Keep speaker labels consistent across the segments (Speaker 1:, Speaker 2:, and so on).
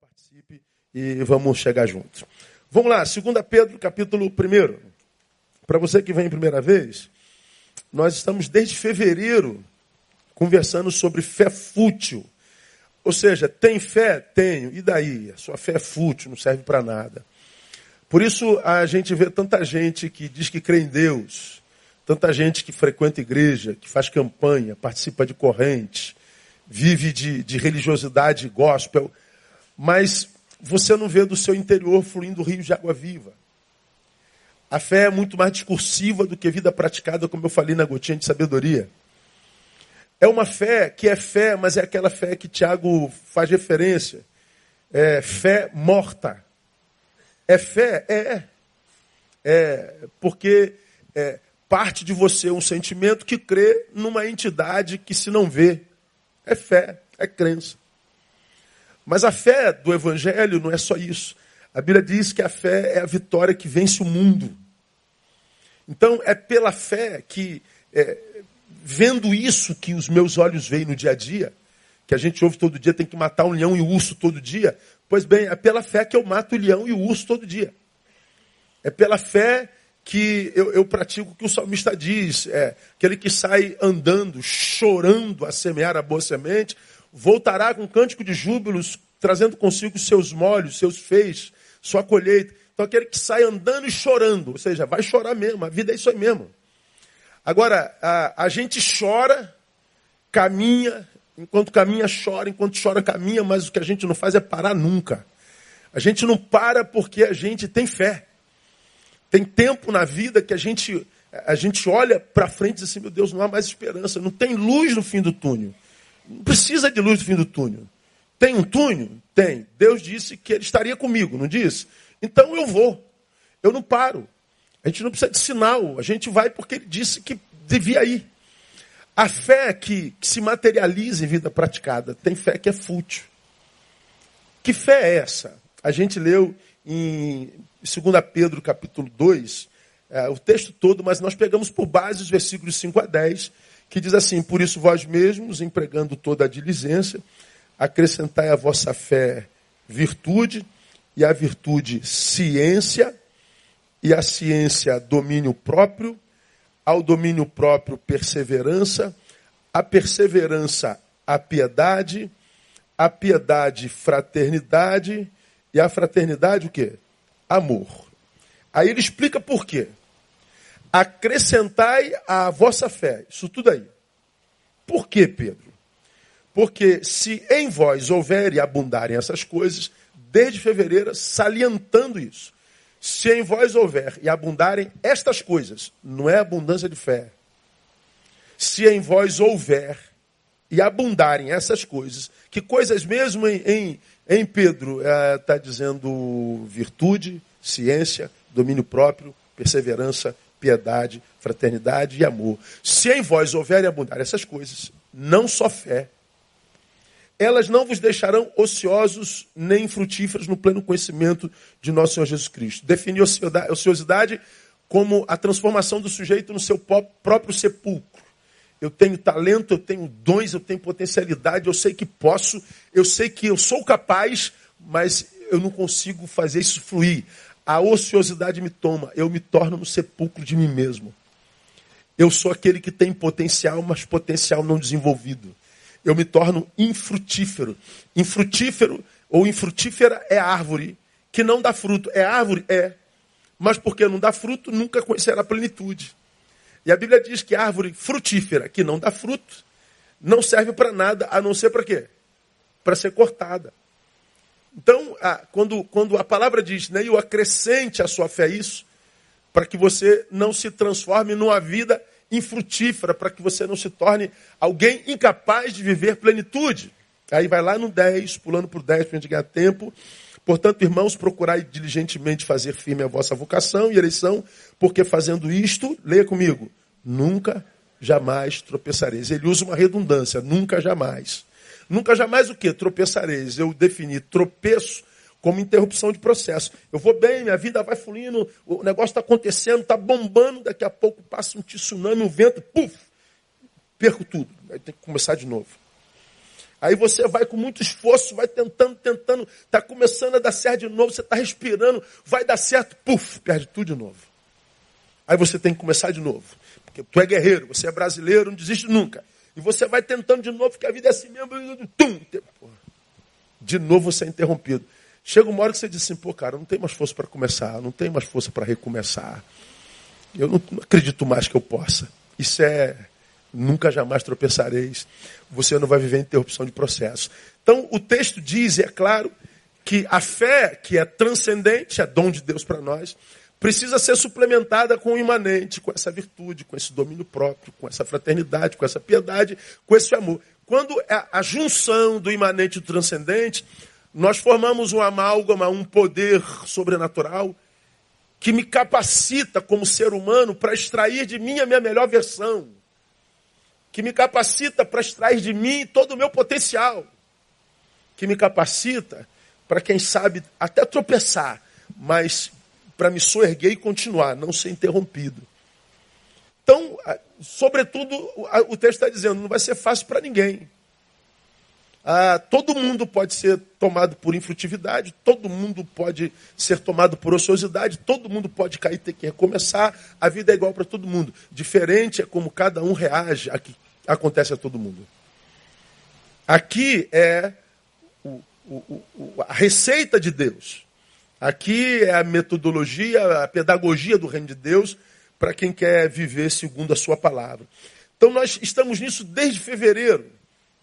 Speaker 1: participe e vamos chegar juntos. Vamos lá, 2 Pedro, capítulo 1. Para você que vem primeira vez, nós estamos desde fevereiro conversando sobre fé fútil. Ou seja, tem fé? Tenho. E daí? A sua fé é fútil, não serve para nada. Por isso a gente vê tanta gente que diz que crê em Deus, tanta gente que frequenta igreja, que faz campanha, participa de corrente, vive de, de religiosidade gospel, mas você não vê do seu interior fluindo rios de água viva. A fé é muito mais discursiva do que vida praticada, como eu falei na gotinha de sabedoria. É uma fé que é fé, mas é aquela fé que Tiago faz referência. É fé morta. É fé? É. É porque é, parte de você um sentimento que crê numa entidade que se não vê. É fé, é crença. Mas a fé do Evangelho não é só isso. A Bíblia diz que a fé é a vitória que vence o mundo. Então é pela fé que, é, vendo isso que os meus olhos veem no dia a dia, que a gente ouve todo dia, tem que matar um leão e um urso todo dia. Pois bem, é pela fé que eu mato o leão e o urso todo dia. É pela fé que eu, eu pratico o que o salmista diz. É aquele que sai andando, chorando a semear a boa semente, voltará com cântico de júbilos, trazendo consigo seus molhos, seus feixes, sua colheita. Então aquele que sai andando e chorando, ou seja, vai chorar mesmo, a vida é isso aí mesmo. Agora, a, a gente chora, caminha, enquanto caminha, chora, enquanto chora, caminha, mas o que a gente não faz é parar nunca. A gente não para porque a gente tem fé. Tem tempo na vida que a gente, a gente olha para frente e diz assim, meu Deus, não há mais esperança, não tem luz no fim do túnel. Precisa de luz no fim do túnel. Tem um túnel? Tem. Deus disse que ele estaria comigo, não disse? Então eu vou. Eu não paro. A gente não precisa de sinal. A gente vai porque ele disse que devia ir. A fé que, que se materializa em vida praticada, tem fé que é fútil. Que fé é essa? A gente leu em 2 Pedro capítulo 2, é, o texto todo, mas nós pegamos por base os versículos 5 a 10, que diz assim: Por isso vós mesmos, empregando toda a diligência, acrescentai à vossa fé virtude, e à virtude ciência, e à ciência domínio próprio, ao domínio próprio perseverança, à perseverança a piedade, a piedade fraternidade, e a fraternidade o quê? Amor. Aí ele explica por quê acrescentai à vossa fé. Isso tudo aí. Por quê, Pedro? Porque se em vós houver e abundarem essas coisas, desde fevereiro, salientando isso. Se em vós houver e abundarem estas coisas, não é abundância de fé. Se em vós houver e abundarem essas coisas, que coisas mesmo em, em, em Pedro está eh, é, dizendo virtude, ciência, domínio próprio, perseverança, piedade, fraternidade e amor. Se em vós houverem abundar essas coisas, não só fé, elas não vos deixarão ociosos nem frutíferos no pleno conhecimento de nosso Senhor Jesus Cristo. Definiu a ociosidade como a transformação do sujeito no seu próprio sepulcro. Eu tenho talento, eu tenho dons, eu tenho potencialidade, eu sei que posso, eu sei que eu sou capaz, mas eu não consigo fazer isso fluir. A ociosidade me toma, eu me torno no sepulcro de mim mesmo. Eu sou aquele que tem potencial, mas potencial não desenvolvido. Eu me torno infrutífero. Infrutífero ou infrutífera é árvore que não dá fruto. É árvore? É. Mas porque não dá fruto, nunca conhecerá a plenitude. E a Bíblia diz que árvore frutífera que não dá fruto não serve para nada a não ser para quê? Para ser cortada. Então, a, quando, quando a palavra diz, né, o acrescente a sua fé isso, para que você não se transforme numa vida infrutífera, para que você não se torne alguém incapaz de viver plenitude. Aí vai lá no 10, pulando por 10 para a gente ganhar tempo. Portanto, irmãos, procurai diligentemente fazer firme a vossa vocação e eleição, porque fazendo isto, leia comigo, nunca, jamais tropeçareis. Ele usa uma redundância, nunca, jamais. Nunca jamais o que? Tropeçareis. Eu defini tropeço como interrupção de processo. Eu vou bem, minha vida vai fluindo, o negócio está acontecendo, está bombando, daqui a pouco passa um tsunami, um vento, puf, perco tudo. Aí tem que começar de novo. Aí você vai com muito esforço, vai tentando, tentando, está começando a dar certo de novo, você está respirando, vai dar certo, puf, perde tudo de novo. Aí você tem que começar de novo. Porque tu é guerreiro, você é brasileiro, não desiste nunca. E você vai tentando de novo, porque a vida é assim mesmo, tum, de novo você é interrompido. Chega uma hora que você diz assim, pô, cara, não tem mais força para começar, não tem mais força para recomeçar. Eu não acredito mais que eu possa. Isso é nunca jamais tropeçareis. Você não vai viver interrupção de processo. Então, o texto diz, e é claro, que a fé, que é transcendente, é dom de Deus para nós, precisa ser suplementada com o imanente, com essa virtude, com esse domínio próprio, com essa fraternidade, com essa piedade, com esse amor. Quando é a junção do imanente e do transcendente, nós formamos um amálgama, um poder sobrenatural que me capacita como ser humano para extrair de mim a minha melhor versão, que me capacita para extrair de mim todo o meu potencial, que me capacita para, quem sabe, até tropeçar, mas para me soerguer e continuar, não ser interrompido. Então, sobretudo, o texto está dizendo, não vai ser fácil para ninguém. Ah, todo mundo pode ser tomado por infrutividade, todo mundo pode ser tomado por ociosidade, todo mundo pode cair e ter que recomeçar. A vida é igual para todo mundo. Diferente é como cada um reage a que acontece a todo mundo. Aqui é o, o, o, a receita de Deus. Aqui é a metodologia, a pedagogia do reino de Deus para quem quer viver segundo a sua palavra. Então nós estamos nisso desde fevereiro.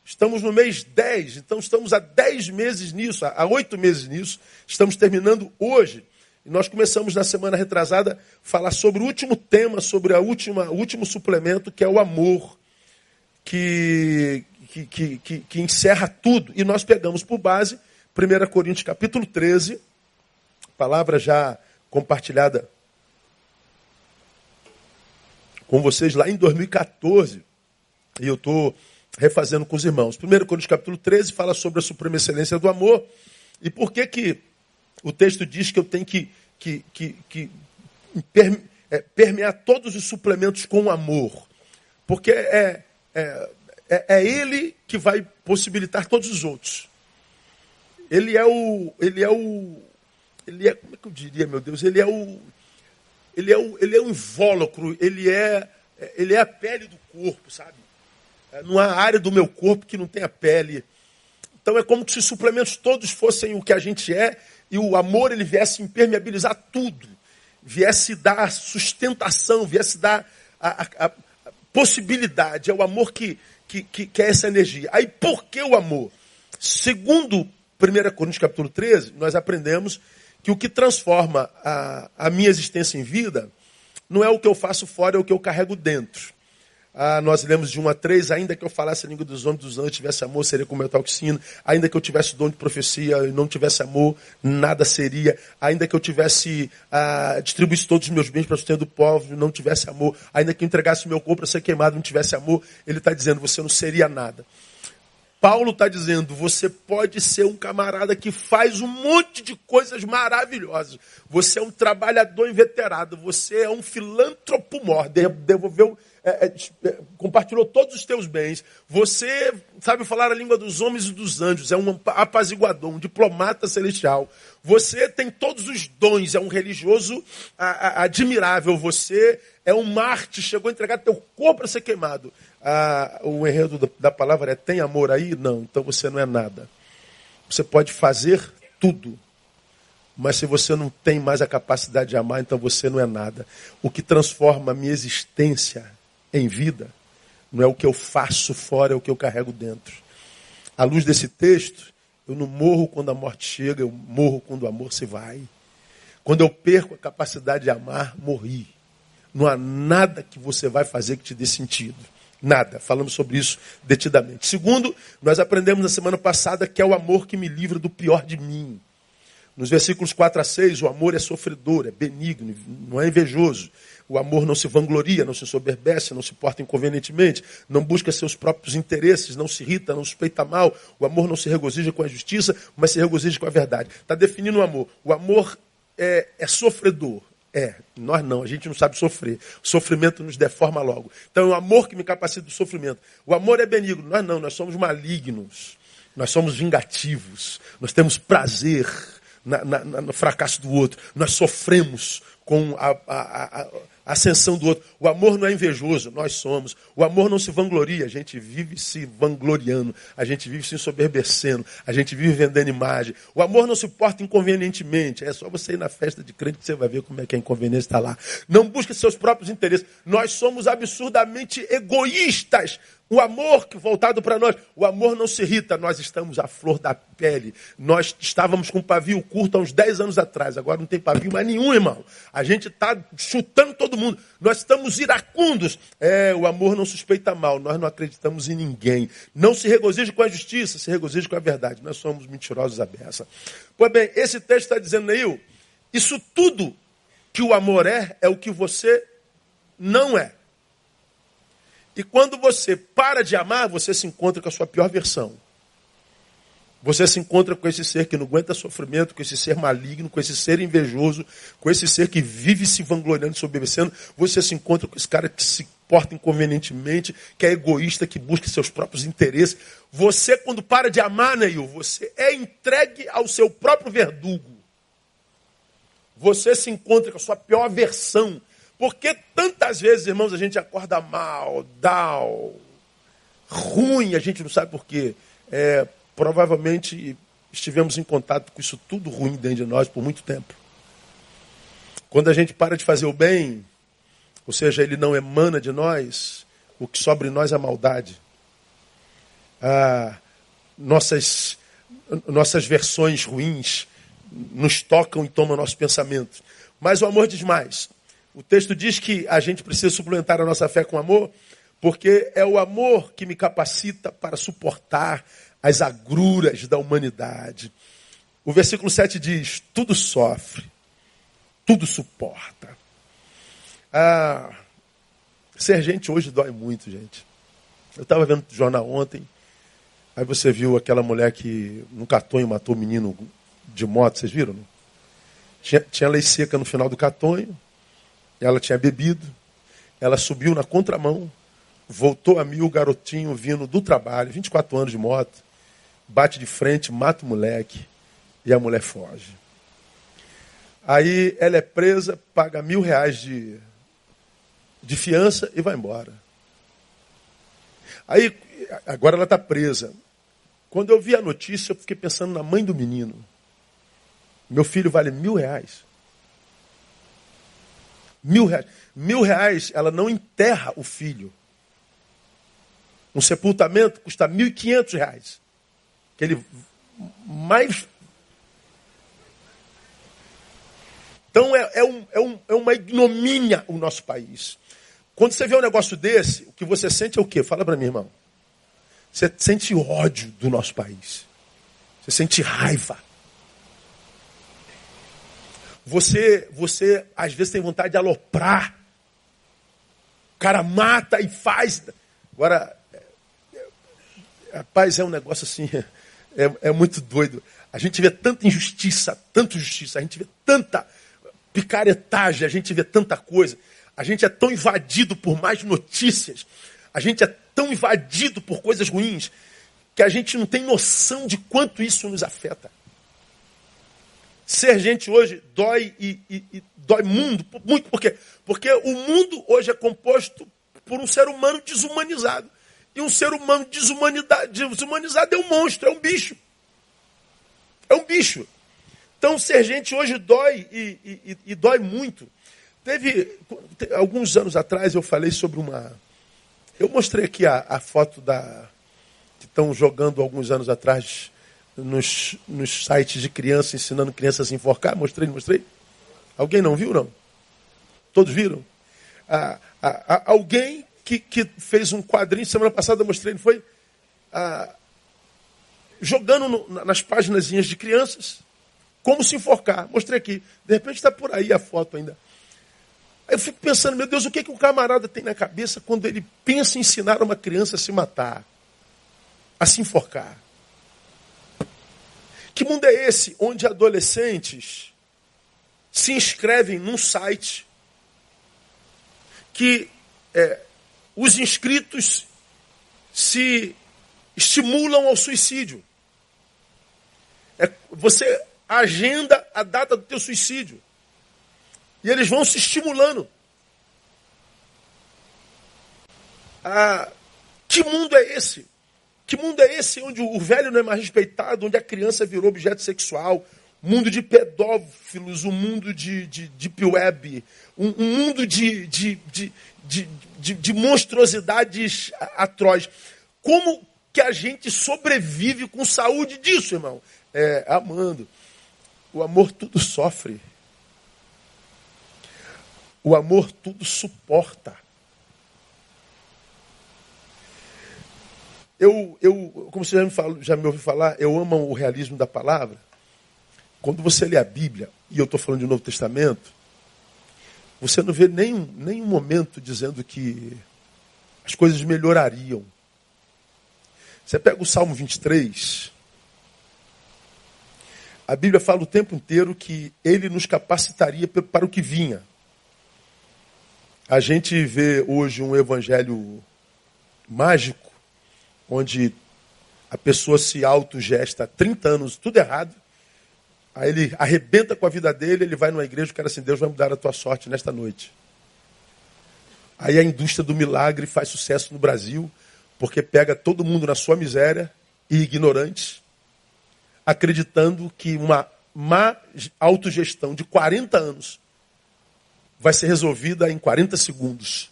Speaker 1: Estamos no mês 10, então estamos há 10 meses nisso, há 8 meses nisso. Estamos terminando hoje. E nós começamos na semana retrasada falar sobre o último tema, sobre a última, o último suplemento, que é o amor, que, que, que, que, que encerra tudo. E nós pegamos por base 1 Coríntios capítulo 13, palavra já compartilhada com vocês lá em 2014. E eu estou refazendo com os irmãos. 1 Coríntios capítulo 13 fala sobre a suprema excelência do amor. E por que que o texto diz que eu tenho que, que, que, que é, permear todos os suplementos com amor? Porque é, é, é, é ele que vai possibilitar todos os outros. Ele é o. Ele é o. Ele é. Como é que eu diria, meu Deus? Ele é o. Ele é o, ele é o invólucro, ele é, ele é a pele do corpo, sabe? É, não há área do meu corpo que não tenha pele. Então é como se os suplementos todos fossem o que a gente é e o amor ele viesse impermeabilizar tudo, viesse dar sustentação, viesse dar a, a, a possibilidade. É o amor que, que, que, que, é essa energia. Aí por que o amor? Segundo 1 Coríntios capítulo 13, nós aprendemos que o que transforma a, a minha existência em vida não é o que eu faço fora, é o que eu carrego dentro. Ah, nós lemos de 1 a 3, ainda que eu falasse a língua dos homens dos anjos, tivesse amor, seria como metal oxina. Ainda que eu tivesse dom de profecia e não tivesse amor, nada seria. Ainda que eu tivesse, ah, distribuísse todos os meus bens para o sustento do povo, não tivesse amor. Ainda que eu entregasse meu corpo para ser queimado, não tivesse amor, ele está dizendo, você não seria nada. Paulo está dizendo, você pode ser um camarada que faz um monte de coisas maravilhosas. Você é um trabalhador inveterado, você é um filântropo mor, devolveu é, é, é, compartilhou todos os teus bens, você sabe falar a língua dos homens e dos anjos, é um apaziguador, um diplomata celestial. Você tem todos os dons, é um religioso a, a, admirável. Você é um Marte, chegou a entregar teu corpo para ser queimado. Ah, o enredo da, palavra é: tem amor aí? Não, então você não é nada. Você pode fazer tudo, mas se você não tem mais a capacidade de amar, então você não é nada. O que transforma a minha existência em vida, não é o que eu faço fora, é o que eu carrego dentro. À luz desse texto, eu não morro quando a morte chega, eu morro quando o amor se vai. Quando eu perco a capacidade de amar, morri. Não há nada que você vai fazer que te dê sentido. Nada. Falamos sobre isso detidamente. Segundo, nós aprendemos na semana passada que é o amor que me livra do pior de mim. Nos versículos 4 a 6, o amor é sofredor, é benigno, não é invejoso. O amor não se vangloria, não se soberbece, não se porta inconvenientemente, não busca seus próprios interesses, não se irrita, não suspeita mal. O amor não se regozija com a justiça, mas se regozija com a verdade. Está definindo o amor. O amor é, é sofredor. É, nós não, a gente não sabe sofrer. O sofrimento nos deforma logo. Então é o amor que me capacita do sofrimento. O amor é benigno. Nós não, nós somos malignos. Nós somos vingativos. Nós temos prazer na, na, no fracasso do outro. Nós sofremos com a, a, a, ascensão do outro. O amor não é invejoso, nós somos. O amor não se vangloria, a gente vive se vangloriando, a gente vive se ensoberbecendo, a gente vive vendendo imagem. O amor não se porta inconvenientemente, é só você ir na festa de crente que você vai ver como é que a inconveniência está lá. Não busque seus próprios interesses. Nós somos absurdamente egoístas. O amor voltado para nós, o amor não se irrita, nós estamos à flor da pele. Nós estávamos com pavio curto há uns 10 anos atrás, agora não tem pavio mais nenhum, irmão. A gente está chutando todo mundo. Nós estamos iracundos. É, o amor não suspeita mal, nós não acreditamos em ninguém. Não se regozije com a justiça, se regozije com a verdade. Nós somos mentirosos à beça. Pois bem, esse texto está dizendo aí, isso tudo que o amor é, é o que você não é. E quando você para de amar, você se encontra com a sua pior versão. Você se encontra com esse ser que não aguenta sofrimento, com esse ser maligno, com esse ser invejoso, com esse ser que vive se vangloriando, se obedecendo. Você se encontra com esse cara que se porta inconvenientemente, que é egoísta, que busca seus próprios interesses. Você, quando para de amar, Neil, você é entregue ao seu próprio verdugo. Você se encontra com a sua pior versão. Porque tantas vezes, irmãos, a gente acorda mal, down, ruim, a gente não sabe por quê. É, provavelmente estivemos em contato com isso tudo ruim dentro de nós por muito tempo. Quando a gente para de fazer o bem, ou seja, ele não emana de nós, o que sobra em nós é a maldade. Ah, nossas, nossas versões ruins nos tocam e tomam nosso pensamento. Mas o amor diz mais. O texto diz que a gente precisa suplementar a nossa fé com amor, porque é o amor que me capacita para suportar as agruras da humanidade. O versículo 7 diz: tudo sofre, tudo suporta. Ah, ser gente hoje dói muito, gente. Eu estava vendo o jornal ontem, aí você viu aquela mulher que num catonho matou o menino de moto, vocês viram? Tinha, tinha lei seca no final do catonho, ela tinha bebido, ela subiu na contramão, voltou a mil, o garotinho vindo do trabalho, 24 anos de moto, bate de frente, mata o moleque e a mulher foge. Aí ela é presa, paga mil reais de, de fiança e vai embora. Aí, agora ela está presa. Quando eu vi a notícia, eu fiquei pensando na mãe do menino. Meu filho vale mil reais. Mil reais. Mil reais, ela não enterra o filho. Um sepultamento custa mil e quinhentos reais. Aquele mais. Então é, é, um, é, um, é uma ignomínia o nosso país. Quando você vê um negócio desse, o que você sente é o quê? Fala para mim, irmão. Você sente ódio do nosso país. Você sente raiva. Você, você às vezes tem vontade de aloprar. O cara mata e faz. Agora, rapaz, é um negócio assim, é, é muito doido. A gente vê tanta injustiça, tanta injustiça, a gente vê tanta picaretagem, a gente vê tanta coisa. A gente é tão invadido por mais notícias, a gente é tão invadido por coisas ruins, que a gente não tem noção de quanto isso nos afeta. Ser gente hoje dói e, e, e dói mundo, muito por quê? Porque o mundo hoje é composto por um ser humano desumanizado. E um ser humano desumanizado é um monstro, é um bicho. É um bicho. Então, ser gente hoje dói e, e, dói muito. Teve, alguns anos atrás, eu falei sobre uma. Eu mostrei aqui a, a foto da. que estão jogando alguns anos atrás nos, nos sites de criança, ensinando crianças a se enforcar. Mostrei, mostrei. Alguém não viu, não? Todos viram? Ah, ah, ah, alguém que, que, fez um quadrinho, semana passada mostrei, não foi? Ah, jogando no, nas páginas de crianças como se enforcar. Mostrei aqui. De repente está por aí a foto ainda. Aí eu fico pensando, meu Deus, o que, é que o camarada tem na cabeça quando ele pensa em ensinar uma criança a se matar, a se enforcar? Que mundo é esse onde adolescentes se inscrevem num site que é, os inscritos se estimulam ao suicídio? você agenda a data do teu suicídio. E eles vão se estimulando. Ah, que mundo é esse? Que mundo é esse onde o velho não é mais respeitado, onde a criança virou objeto sexual, mundo de pedófilos, um mundo de, de deep web, um, um mundo de, de, de, de, de, de monstruosidades atrozes. Como que a gente sobrevive com saúde disso, irmão? É, amando. O amor tudo sofre. O amor tudo suporta. Eu, eu como você já me, falou, já me ouviu falar, eu amo o realismo da palavra. Quando você lê a Bíblia, e eu estou falando de Novo Testamento, você não vê nenhum, nenhum momento dizendo que as coisas melhorariam. Você pega o Salmo 23, a Bíblia fala o tempo inteiro que ele nos capacitaria para o que vinha. A gente vê hoje um evangelho mágico, onde a pessoa se autogesta há 30 anos, tudo errado, Aí ele arrebenta com a vida dele, ele vai numa igreja, o cara assim, Deus vai mudar a tua sorte nesta noite. Aí a indústria do milagre faz sucesso no Brasil, porque pega todo mundo na sua miséria e ignorantes, acreditando que uma má autogestão de 40 anos vai ser resolvida em 40 segundos.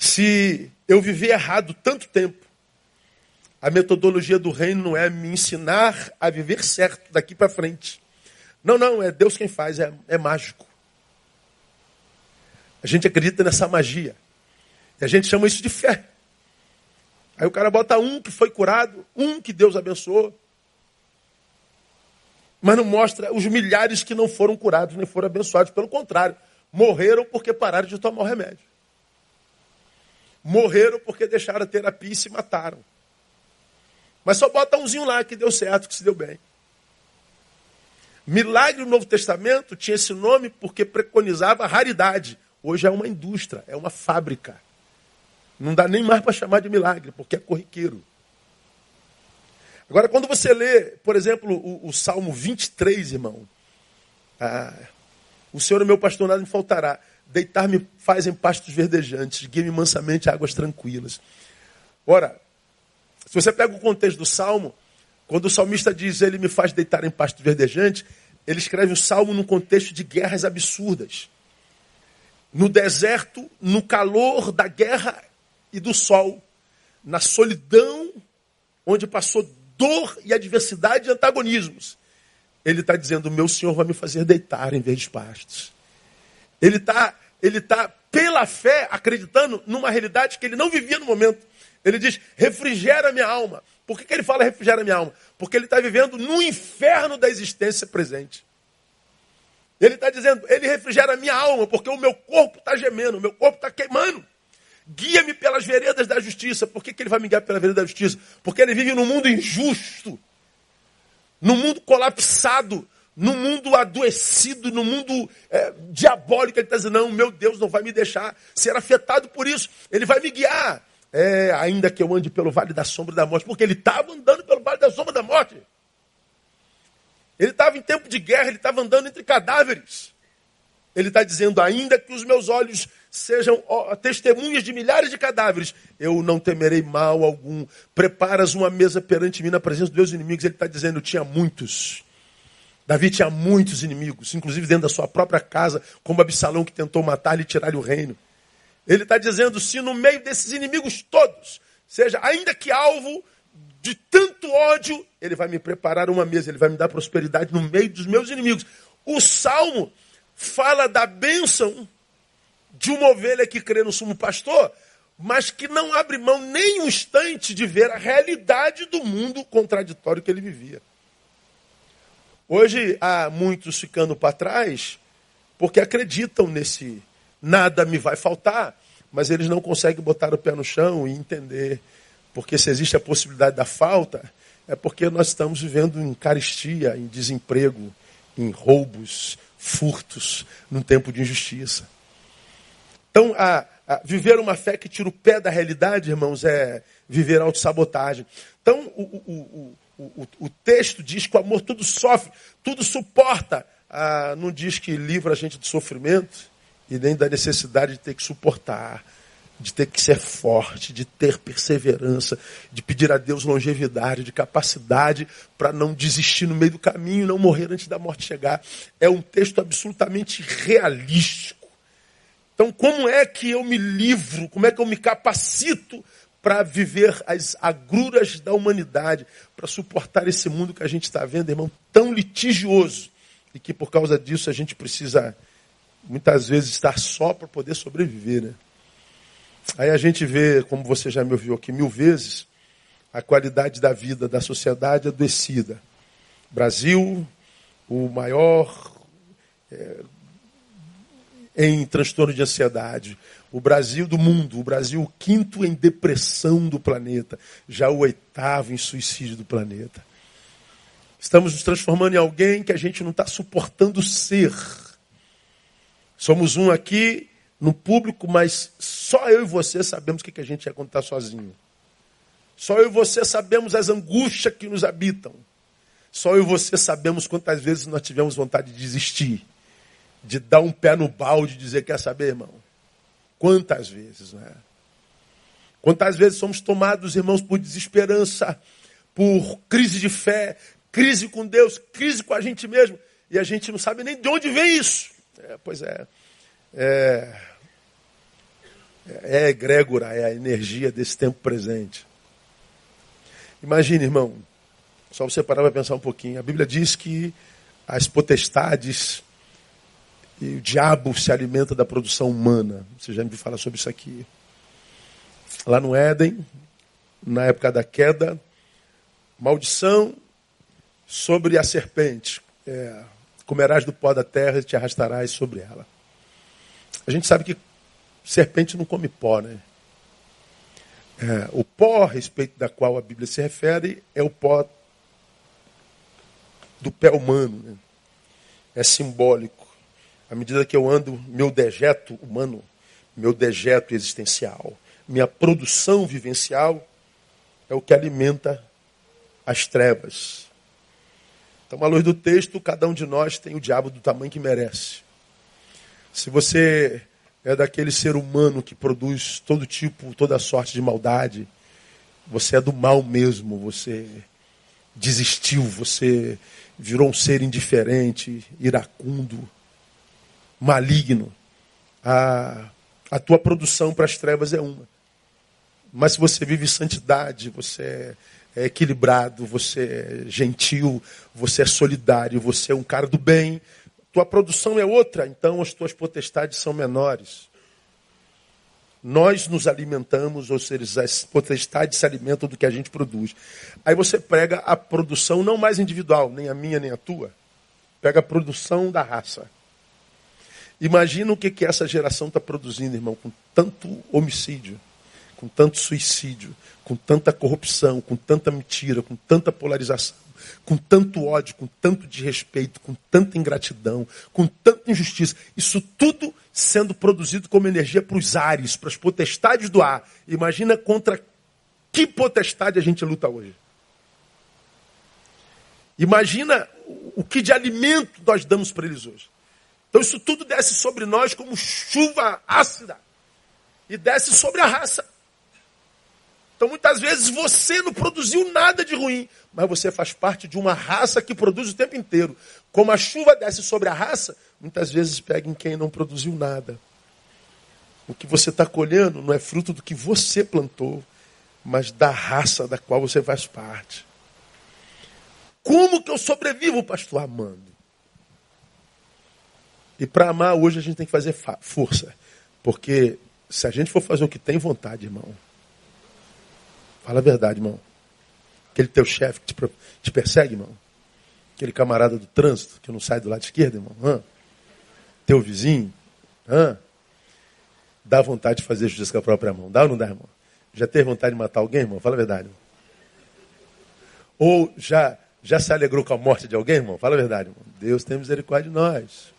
Speaker 1: Se eu viver errado tanto tempo, a metodologia do reino não é me ensinar a viver certo daqui para frente. Não, não, é Deus quem faz, é, é mágico. A gente acredita nessa magia. E a gente chama isso de fé. Aí o cara bota um que foi curado, um que Deus abençoou. Mas não mostra os milhares que não foram curados nem foram abençoados. Pelo contrário, morreram porque pararam de tomar o remédio. Morreram porque deixaram a terapia e se mataram. Mas só bota umzinho lá que deu certo, que se deu bem. Milagre no Novo Testamento tinha esse nome porque preconizava raridade. Hoje é uma indústria, é uma fábrica. Não dá nem mais para chamar de milagre, porque é corriqueiro. Agora, quando você lê, por exemplo, o, o Salmo 23, irmão, ah, o Senhor é meu pastor, nada me faltará. Deitar-me faz em pastos verdejantes, guia-me mansamente águas tranquilas. Ora, se você pega o contexto do salmo, quando o salmista diz ele me faz deitar em pasto verdejante, ele escreve o salmo num contexto de guerras absurdas. No deserto, no calor da guerra e do sol, na solidão, onde passou dor e adversidade e antagonismos. Ele está dizendo: Meu Senhor vai me fazer deitar em vez de pastos. Ele está ele tá, pela fé, acreditando numa realidade que ele não vivia no momento. Ele diz: refrigera minha alma. Por que, que ele fala refrigera minha alma? Porque ele está vivendo no inferno da existência presente. Ele está dizendo: ele refrigera minha alma, porque o meu corpo está gemendo, o meu corpo está queimando. Guia-me pelas veredas da justiça. Por que, que ele vai me guiar pela vereda da justiça? Porque ele vive num mundo injusto, num mundo colapsado, num mundo adoecido, num mundo é, diabólico. Ele está dizendo: não, meu Deus não vai me deixar ser afetado por isso. Ele vai me guiar. É, ainda que eu ande pelo vale da sombra da morte, porque ele estava andando pelo vale da sombra da morte. Ele estava em tempo de guerra, ele estava andando entre cadáveres. Ele está dizendo, ainda que os meus olhos sejam testemunhas de milhares de cadáveres, eu não temerei mal algum. Preparas uma mesa perante mim na presença dos meus inimigos. Ele está dizendo, tinha muitos. Davi tinha muitos inimigos, inclusive dentro da sua própria casa, como Absalão que tentou matar e tirar-lhe o reino. Ele está dizendo: se no meio desses inimigos todos, seja ainda que alvo de tanto ódio, ele vai me preparar uma mesa, ele vai me dar prosperidade no meio dos meus inimigos. O salmo fala da bênção de uma ovelha que crê no sumo pastor, mas que não abre mão nem um instante de ver a realidade do mundo contraditório que ele vivia. Hoje há muitos ficando para trás porque acreditam nesse nada me vai faltar, mas eles não conseguem botar o pé no chão e entender. Porque se existe a possibilidade da falta, é porque nós estamos vivendo em caristia, em desemprego, em roubos, furtos, num tempo de injustiça. Então, a, a, viver uma fé que tira o pé da realidade, irmãos, é viver autossabotagem. Então, o, o, o, o, texto diz que o amor tudo sofre, tudo suporta. Ah, não diz que livra a gente do sofrimento e nem da necessidade de ter que suportar, de ter que ser forte, de ter perseverança, de pedir a Deus longevidade, de capacidade para não desistir no meio do caminho, não morrer antes da morte chegar. É um texto absolutamente realístico. Então, como é que eu me livro, como é que eu me capacito para viver as agruras da humanidade, para suportar esse mundo que a gente está vendo, irmão, tão litigioso, e que por causa disso a gente precisa muitas vezes estar só para poder sobreviver, né? Aí a gente vê, como você já me ouviu aqui mil vezes, a qualidade da vida da sociedade adoecida. Brasil, o maior é, em transtorno de ansiedade. O Brasil do mundo, o Brasil o quinto em depressão do planeta, já o oitavo em suicídio do planeta. Estamos nos transformando em alguém que a gente não está suportando ser. Somos um aqui no público, mas só eu e você sabemos o que a gente é quando está sozinho. Só eu e você sabemos as angústias que nos habitam. Só eu e você sabemos quantas vezes nós tivemos vontade de desistir, de dar um pé no balde e dizer: Quer saber, irmão? Quantas vezes, não é? Quantas vezes somos tomados, irmãos, por desesperança, por crise de fé, crise com Deus, crise com a gente mesmo, e a gente não sabe nem de onde vem isso. É, pois é. É, é a egrégora, é a energia desse tempo presente. Imagine, irmão, só você parar para pensar um pouquinho. A Bíblia diz que as potestades e o diabo se alimenta da produção humana. Você já me viu falar sobre isso aqui. Lá no Éden, na época da queda, maldição sobre a serpente. É, comerás do pó da terra e te arrastarás sobre ela. A gente sabe que serpente não come pó, né? É, o pó a respeito da qual a Bíblia se refere é o pó do pé humano. Né? É simbólico. À medida que eu ando, meu dejeto humano, meu dejeto existencial, minha produção vivencial é o que alimenta as trevas. Então, à luz do texto, cada um de nós tem o diabo do tamanho que merece. Se você é daquele ser humano que produz todo tipo, toda sorte de maldade, você é do mal mesmo, você desistiu, você virou um ser indiferente, iracundo, maligno. A, a tua produção para as trevas é uma. Mas se você vive santidade, você é equilibrado, você é gentil, você é solidário, você é um cara do bem, tua produção é outra, então as tuas potestades são menores. Nós nos alimentamos, ou seja, as potestades se alimentam do que a gente produz. Aí você prega a produção não mais individual, nem a minha, nem a tua. Pega a produção da raça. Imagina o que, que essa geração está produzindo, irmão, com tanto homicídio, com tanto suicídio, com tanta corrupção, com tanta mentira, com tanta polarização com tanto ódio, com tanto desrespeito, com tanta ingratidão, com tanta injustiça. Isso tudo sendo produzido como energia para os ares, para as potestades do ar. Imagina contra que potestade a gente luta hoje. Imagina o que de alimento nós damos para eles hoje. Então isso tudo desce sobre nós como chuva ácida. E desce sobre a raça. Então muitas vezes você não produziu nada de ruim, mas você faz parte de uma raça que produz o tempo inteiro. Como a chuva desce sobre a raça, muitas vezes pega em quem não produziu nada. O que você está colhendo não é fruto do que você plantou, mas da raça da qual você faz parte. Como que eu sobrevivo, pastor, amando? E para amar hoje a gente tem que fazer força. Porque se a gente for fazer o que tem vontade, irmão, Fala a verdade, irmão. Aquele teu chefe que te, te, persegue, irmão. Aquele camarada do trânsito que não sai do lado esquerdo, irmão. Hã? Teu vizinho. Hã? Dá vontade de fazer justiça com a própria mão. Dá ou não dá, irmão? Já teve vontade de matar alguém, irmão? Fala a verdade. Irmão. Ou já, já se alegrou com a morte de alguém, irmão? Fala a verdade, irmão. Deus tem misericórdia de nós.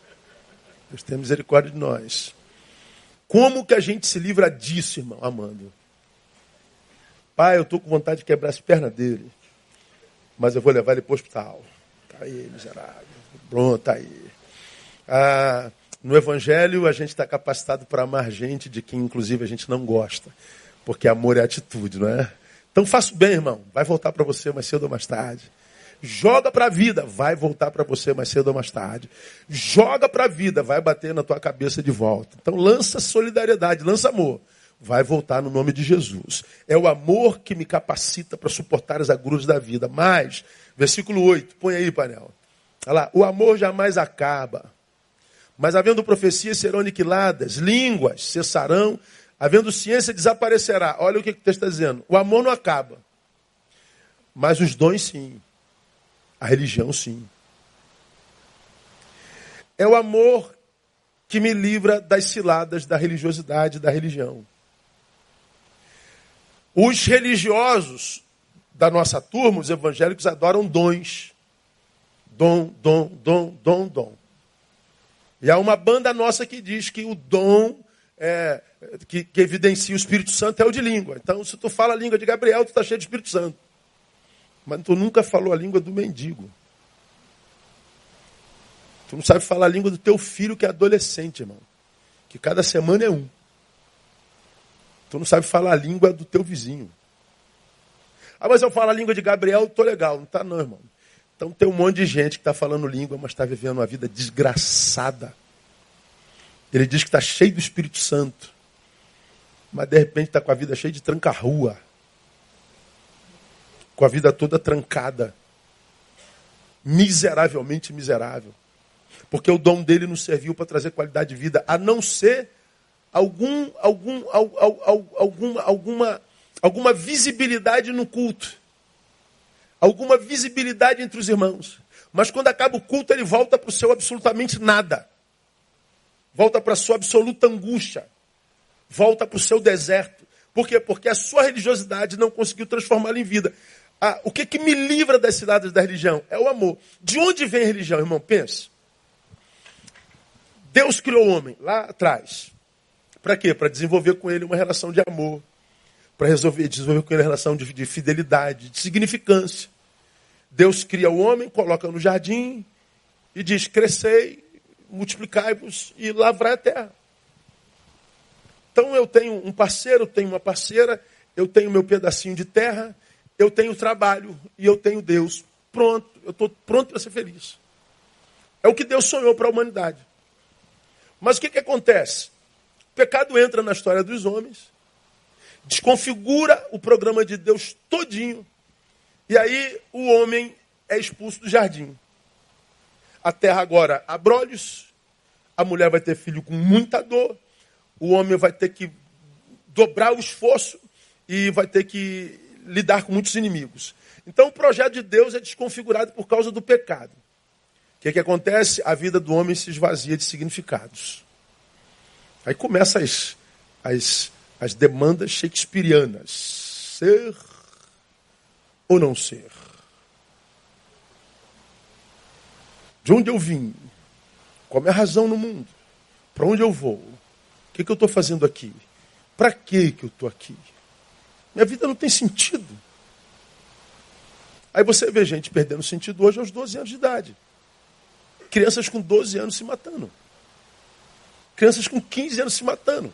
Speaker 1: Deus tem misericórdia de nós. Como que a gente se livra disso, irmão? Amando. Pai, eu estou com vontade de quebrar as pernas dele. mas eu vou levar ele para o hospital. Está aí, miserável. Pronto, está aí. Ah, no Evangelho, a gente está capacitado para amar gente de quem, inclusive, a gente não gosta. Porque amor é atitude, não é? Então faça bem, irmão. Vai voltar para você mais cedo ou mais tarde. Joga para a vida, vai voltar para você mais cedo ou mais tarde. Joga para a vida, vai bater na tua cabeça de volta. Então lança solidariedade, lança amor. Vai voltar no nome de Jesus. É o amor que me capacita para suportar as agruras da vida. Mas, versículo 8, põe aí, painel. Olha lá, o amor jamais acaba. Mas havendo profecias serão aniquiladas, línguas cessarão, havendo ciência desaparecerá. Olha o que o texto está dizendo. O amor não acaba. Mas os dons sim. A religião, sim. É o amor que me livra das ciladas da religiosidade, da religião. Os religiosos da nossa turma, os evangélicos, adoram dons. Dom, dom, dom, dom, dom. E há uma banda nossa que diz que o dom é, que, que, evidencia o Espírito Santo é o de língua. Então, se tu fala a língua de Gabriel, tu está cheio de Espírito Santo. Mas tu nunca falou a língua do mendigo. Tu não sabe falar a língua do teu filho que é adolescente, irmão. Que cada semana é um. Tu não sabe falar a língua do teu vizinho. Ah, mas eu falo a língua de Gabriel, tô legal. Não tá não, irmão. Então tem um monte de gente que está falando língua, mas está vivendo uma vida desgraçada. Ele diz que está cheio do Espírito Santo. Mas de repente está com a vida cheia de tranca-rua com a vida toda trancada, miseravelmente miserável, porque o dom dele não serviu para trazer qualidade de vida, a não ser algum, algum, alguma, alguma, alguma visibilidade no culto, alguma visibilidade entre os irmãos. Mas quando acaba o culto, ele volta para o seu absolutamente nada. Volta para a sua absoluta angústia. Volta para o seu deserto. Por quê? Porque a sua religiosidade não conseguiu transformá-lo em vida. Ah, o que, que me livra das ciladas da religião? É o amor. De onde vem a religião, irmão? Pensa. Deus criou o homem lá atrás. Para quê? Para desenvolver com ele uma relação de amor. Para resolver, desenvolver com ele uma relação de, de fidelidade, de significância. Deus cria o homem, coloca no jardim e diz: crescei, multiplicai-vos e lavrai a terra. Então eu tenho um parceiro, tenho uma parceira, eu tenho meu pedacinho de terra, eu tenho trabalho e eu tenho Deus. Pronto, eu estou pronto para ser feliz. É o que Deus sonhou para a humanidade. Mas o que, que acontece? O pecado entra na história dos homens, desconfigura o programa de Deus todinho, e aí o homem é expulso do jardim. A terra agora abrolhos, a mulher vai ter filho com muita dor, o homem vai ter que dobrar o esforço e vai ter que lidar com muitos inimigos. Então o projeto de Deus é desconfigurado por causa do pecado. O que, é que acontece? A vida do homem se esvazia de significados. Aí começam as, as, as demandas shakespearianas. Ser ou não ser? De onde eu vim? Qual é a razão no mundo? Para onde eu vou? O que, é que eu estou fazendo aqui? Para que, que eu estou aqui? Minha vida não tem sentido. Aí você vê gente perdendo sentido hoje aos 12 anos de idade. Crianças com 12 anos se matando. Crianças com 15 anos se matando.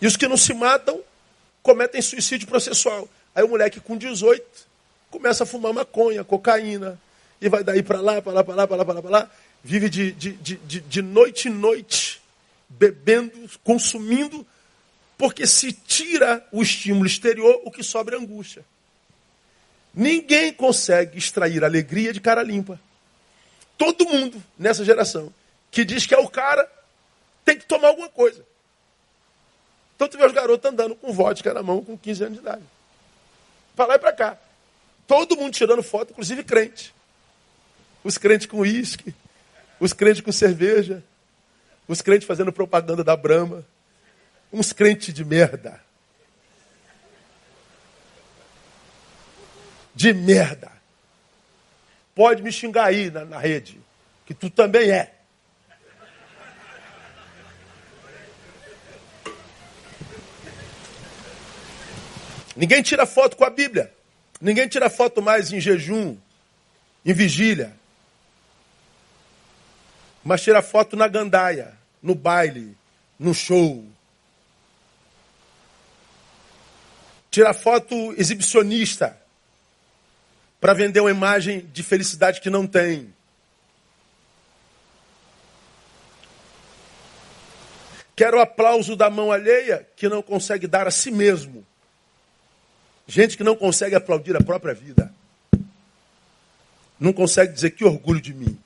Speaker 1: E os que não se matam cometem suicídio processual. Aí o moleque com 18 começa a fumar maconha, cocaína, e vai daí para lá, para lá, para lá, para lá, para lá, lá, vive de, de, de, de noite em noite, bebendo, consumindo, porque se tira o estímulo exterior, o que sobra é angústia. Ninguém consegue extrair alegria de cara limpa. Todo mundo nessa geração que diz que é o cara tem que tomar alguma coisa. Então tu vê os garotos andando com vodka na mão com 15 anos de idade. Para lá e para cá. Todo mundo tirando foto, inclusive crente. Os crentes com uísque, os crentes com cerveja, os crentes fazendo propaganda da Brahma. Uns crentes de merda. De merda. Pode me xingar aí na, na rede, que tu também é. Ninguém tira foto com a Bíblia. Ninguém tira foto mais em jejum, em vigília. Mas tira foto na gandaia, no baile, no show. Tira foto exibicionista para vender uma imagem de felicidade que não tem. Quero o aplauso da mão alheia que não consegue dar a si mesmo. Gente que não consegue aplaudir a própria vida. Não consegue dizer que orgulho de mim.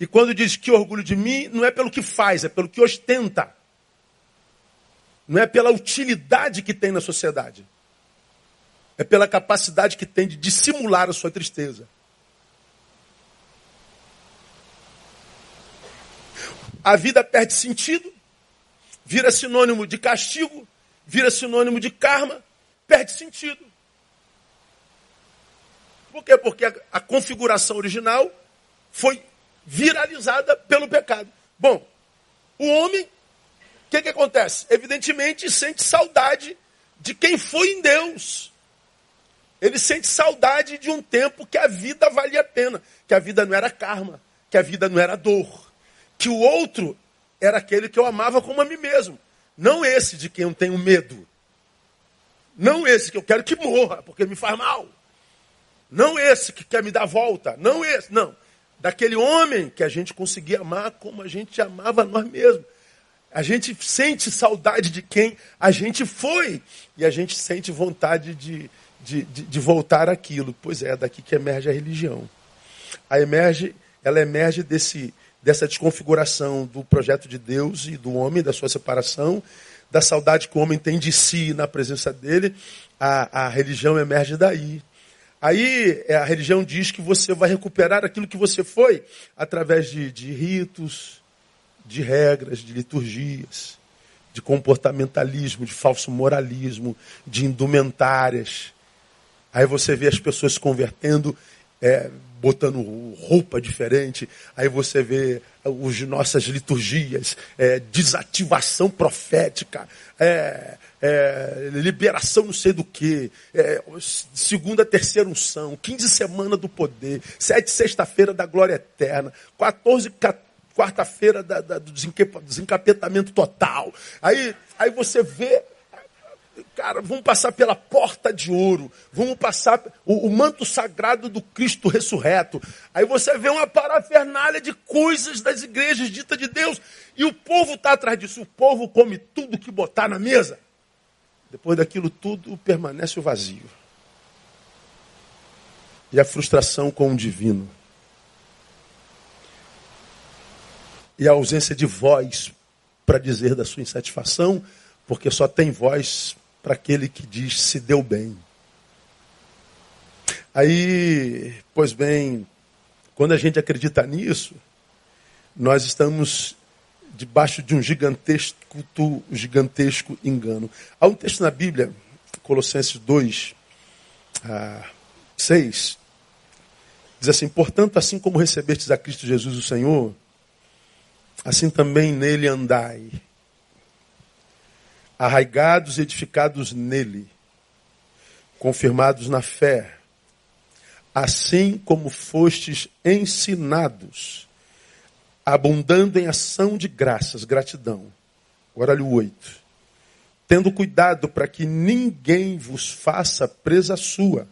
Speaker 1: E quando diz que orgulho de mim, não é pelo que faz, é pelo que ostenta. Não é pela utilidade que tem na sociedade. É pela capacidade que tem de dissimular a sua tristeza. A vida perde sentido, vira sinônimo de castigo, vira sinônimo de karma, perde sentido. Por quê? Porque a, a configuração original foi viralizada pelo pecado. Bom, o homem, que, que acontece? Evidentemente sente saudade de quem foi em Deus. Ele sente saudade de um tempo que a vida valia a pena, que a vida não era karma, que a vida não era dor, que o outro era aquele que eu amava como a mim mesmo, não esse de quem eu tenho medo. Não esse que eu quero que morra, porque me faz mal. Não esse que quer me dar volta. Não esse, não. Daquele homem que a gente conseguia amar como a gente amava nós mesmos. A gente sente saudade de quem a gente foi. E a gente sente vontade de, de, de, de voltar àquilo. Pois é, é daqui que emerge a religião. A emerge, ela emerge desse, dessa desconfiguração do projeto de Deus e do homem, da sua separação, da saudade que o homem tem de si na presença dele, a, a religião emerge daí. Aí é, a religião diz que você vai recuperar aquilo que você foi através de, de ritos, de regras, de liturgias, de comportamentalismo, de falso moralismo, de indumentárias. Aí você vê as pessoas se convertendo é, botando roupa diferente. Aí você vê as nossas liturgias, é, desativação profética, é, é, liberação não sei do que, é, segunda, terceira unção, quinze semana do poder, sete sexta-feira da glória eterna, 14, quarta-feira do desencapetamento total. Aí, aí você vê Cara, vamos passar pela porta de ouro, vamos passar o, o, manto sagrado do Cristo ressurreto. Aí você vê uma parafernália de coisas das igrejas ditas de Deus, e o povo está atrás disso. O povo come tudo que botar na mesa. Depois daquilo tudo, permanece o vazio. E a frustração com o divino. E a ausência de voz para dizer da sua insatisfação, porque só tem voz para aquele que diz se deu bem. Aí, pois bem, quando a gente acredita nisso, nós estamos debaixo de um gigantesco, gigantesco engano. Há um texto na Bíblia, Colossenses 2, ah, 6, diz assim: Portanto, assim como recebestes a Cristo Jesus o Senhor, assim também nele andai arraigados e edificados nele, confirmados na fé, assim como fostes ensinados, abundando em ação de graças, gratidão. Agora o 8. Tendo cuidado para que ninguém vos faça presa sua,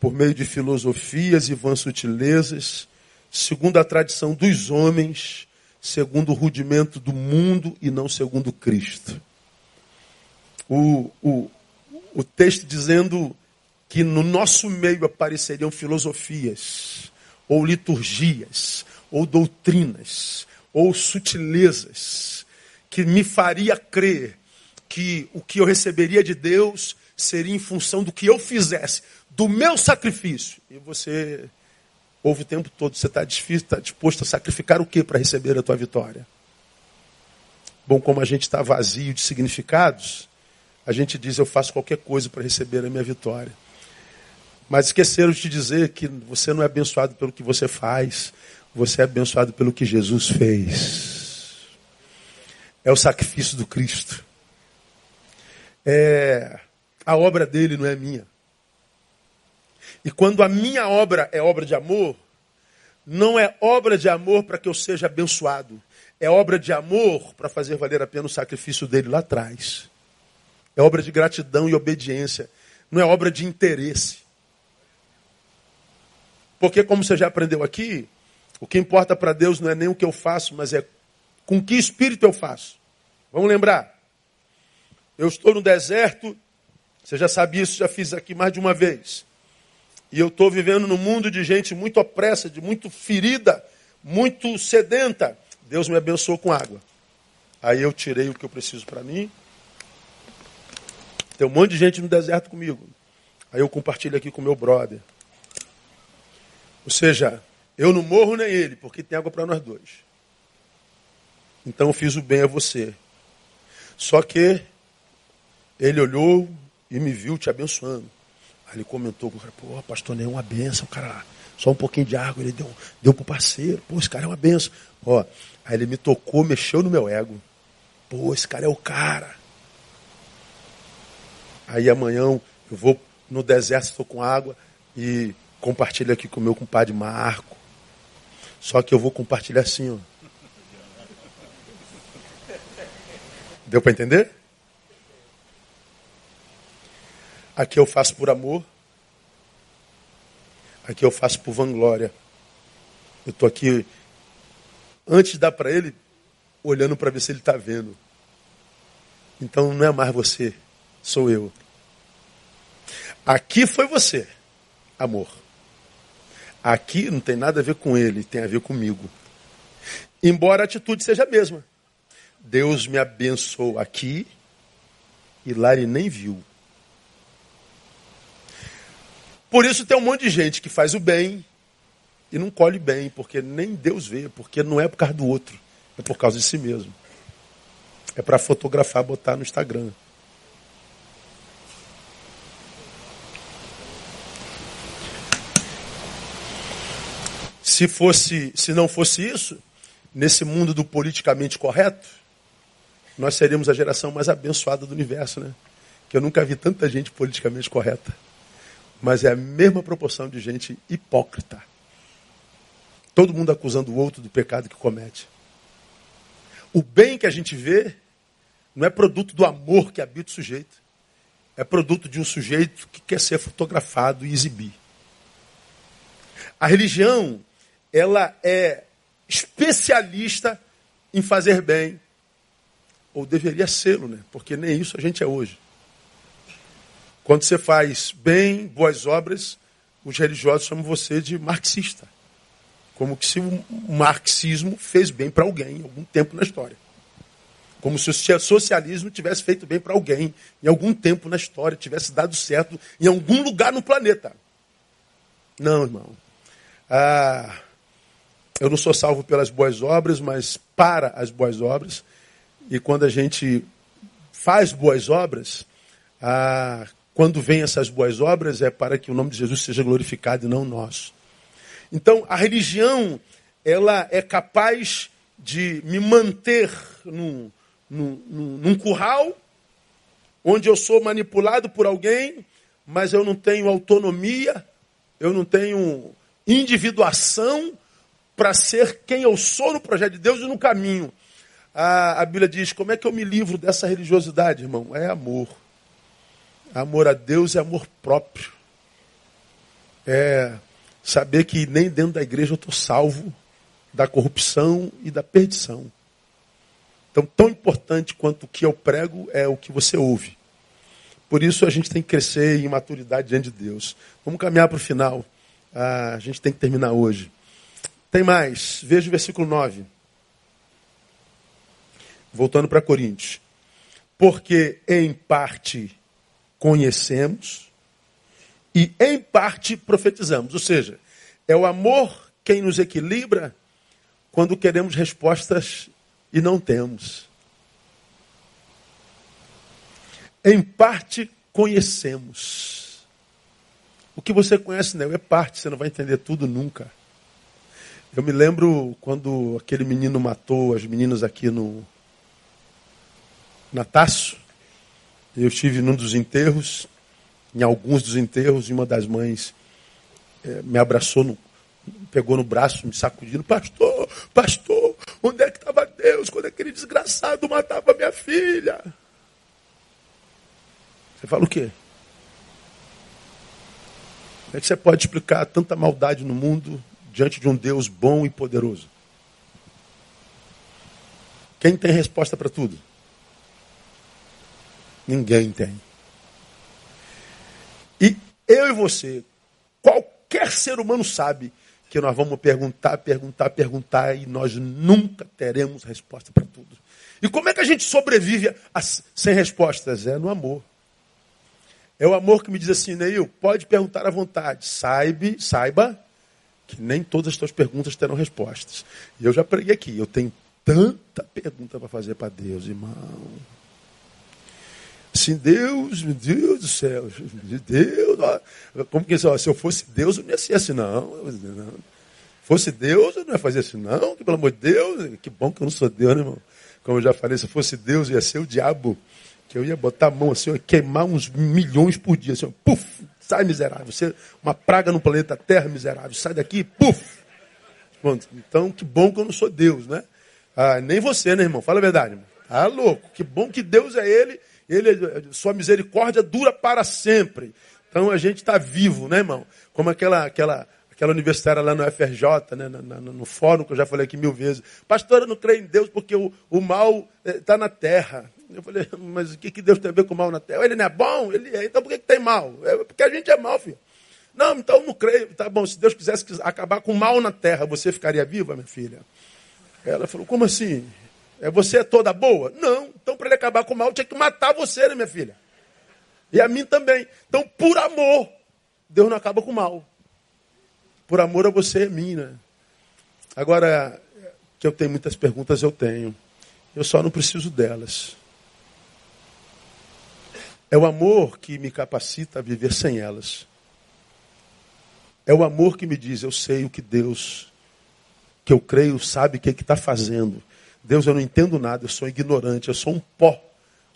Speaker 1: por meio de filosofias e vãs sutilezas, segundo a tradição dos homens, segundo o rudimento do mundo e não segundo Cristo o, o, o texto dizendo que no nosso meio apareceriam filosofias, ou liturgias, ou doutrinas, ou sutilezas, que me faria crer que o que eu receberia de Deus seria em função do que eu fizesse, do meu sacrifício. E você ouve o tempo todo, você está tá disposto a sacrificar o que para receber a tua vitória? Bom, como a gente está vazio de significados, a gente diz eu faço qualquer coisa para receber a minha vitória. Mas esqueceram de dizer que você não é abençoado pelo que você faz, você é abençoado pelo que Jesus fez. É o sacrifício do Cristo. É a obra dele não é minha. E quando a minha obra é obra de amor, não é obra de amor para que eu seja abençoado. É obra de amor para fazer valer a pena o sacrifício dele lá atrás. É obra de gratidão e obediência. Não é obra de interesse. Porque, como você já aprendeu aqui, o que importa para Deus não é nem o que eu faço, mas é com que espírito eu faço. Vamos lembrar? Eu estou no deserto, você já sabe isso, já fiz aqui mais de uma vez. E eu estou vivendo num mundo de gente muito opressa, de muito ferida, muito sedenta. Deus me abençoou com água. Aí eu tirei o que eu preciso para mim. Tem um monte de gente no deserto comigo. Aí eu compartilho aqui com meu brother. Ou seja, eu não morro nem ele, porque tem água para nós dois. Então eu fiz o bem a você. Só que ele olhou e me viu te abençoando. Ele comentou com o cara, pô, pastor Ney é uma benção, cara. Só um pouquinho de água, ele deu, deu pro parceiro. Pô, esse cara é uma benção. Ó, aí ele me tocou, mexeu no meu ego. Pô, esse cara é o cara. Aí amanhã eu vou no deserto, estou com água e compartilho aqui com o meu compadre Marco. Só que eu vou compartilhar assim, ó. Deu para entender? Aqui eu faço por amor. Aqui eu faço por vanglória. Eu estou aqui, antes de dar para ele, olhando para ver se ele está vendo. Então não é mais você, sou eu. Aqui foi você, amor. Aqui não tem nada a ver com ele, tem a ver comigo. Embora a atitude seja a mesma. Deus me abençoou aqui e lá ele nem viu. Por isso tem um monte de gente que faz o bem e não colhe bem, porque nem Deus vê, porque não é por causa do outro, é por causa de si mesmo. É para fotografar, botar no Instagram. Se fosse, se não fosse isso, nesse mundo do politicamente correto, nós seríamos a geração mais abençoada do universo, né? Que eu nunca vi tanta gente politicamente correta. Mas é a mesma proporção de gente hipócrita. Todo mundo acusando o outro do pecado que comete. O bem que a gente vê não é produto do amor que habita o sujeito. É produto de um sujeito que quer ser fotografado e exibir. A religião, ela é especialista em fazer bem. Ou deveria ser, né? Porque nem isso a gente é hoje. Quando você faz bem, boas obras, os religiosos chamam você de marxista. Como se o marxismo fez bem para alguém em algum tempo na história. Como se o socialismo tivesse feito bem para alguém em algum tempo na história, tivesse dado certo em algum lugar no planeta. Não, irmão. Ah, eu não sou salvo pelas boas obras, mas para as boas obras. E quando a gente faz boas obras, ah, quando vem essas boas obras, é para que o nome de Jesus seja glorificado e não nós. Então, a religião, ela é capaz de me manter num, num, num curral, onde eu sou manipulado por alguém, mas eu não tenho autonomia, eu não tenho individuação para ser quem eu sou no projeto de Deus e no caminho. A, a Bíblia diz: como é que eu me livro dessa religiosidade, irmão? É amor. Amor a Deus é amor próprio. É saber que nem dentro da igreja eu estou salvo da corrupção e da perdição. Então, tão importante quanto o que eu prego é o que você ouve. Por isso a gente tem que crescer em maturidade diante de Deus. Vamos caminhar para o final. Ah, a gente tem que terminar hoje. Tem mais. Veja o versículo 9. Voltando para Coríntios. Porque em parte conhecemos e, em parte, profetizamos. Ou seja, é o amor quem nos equilibra quando queremos respostas e não temos. Em parte, conhecemos. O que você conhece, né? É parte, você não vai entender tudo nunca. Eu me lembro quando aquele menino matou as meninas aqui no na Taço. Eu estive num dos enterros, em alguns dos enterros, e uma das mães é, me abraçou, no, pegou no braço, me sacudindo. Pastor, pastor, onde é que estava Deus quando aquele desgraçado matava minha filha? Você fala o quê? Como é que você pode explicar tanta maldade no mundo diante de um Deus bom e poderoso? Quem tem resposta para tudo? Ninguém tem. E eu e você, qualquer ser humano sabe que nós vamos perguntar, perguntar, perguntar e nós nunca teremos resposta para tudo. E como é que a gente sobrevive a, sem respostas? É no amor. É o amor que me diz assim, Neil, pode perguntar à vontade. Saiba, saiba que nem todas as tuas perguntas terão respostas. E eu já preguei aqui, eu tenho tanta pergunta para fazer para Deus, irmão. Assim, Deus, meu Deus do céu, Deus, como que se eu fosse Deus, eu não ia ser assim, não. Fosse Deus, eu não ia fazer assim, não, que pelo amor de Deus, que bom que eu não sou Deus, né, irmão? Como eu já falei, se fosse Deus, eu ia ser o diabo, que eu ia botar a mão assim, eu ia queimar uns milhões por dia, assim, puf, sai miserável, você, uma praga no planeta Terra, miserável, sai daqui, puf. Então, que bom que eu não sou Deus, né? Ah, nem você, né, irmão? Fala a verdade, irmão. Ah, louco. Que bom que Deus é Ele. Ele, sua misericórdia dura para sempre. Então a gente está vivo, né, irmão? Como aquela, aquela, aquela universitária lá no FRJ, né, no, no, no, fórum, que eu já falei aqui mil vezes. Pastor, eu não creio em Deus porque o, o mal está eh, na terra. Eu falei, mas o que, que Deus tem a ver com o mal na terra? Ele não é bom? Ele é. Então por que, que tem mal? É porque a gente é mal, filho. Não, então não creio. Tá bom, se Deus quisesse acabar com o mal na terra, você ficaria viva, minha filha? Ela falou, como assim? É, você é toda boa? Não. Então, para ele acabar com o mal, tinha que matar você, né, minha filha? E a mim também. Então, por amor, Deus não acaba com o mal. Por amor a você e a mim, né? Agora, que eu tenho muitas perguntas, eu tenho. Eu só não preciso delas. É o amor que me capacita a viver sem elas. É o amor que me diz, eu sei o que Deus que eu creio sabe o que é está fazendo. Deus, eu não entendo nada, eu sou ignorante, eu sou um pó.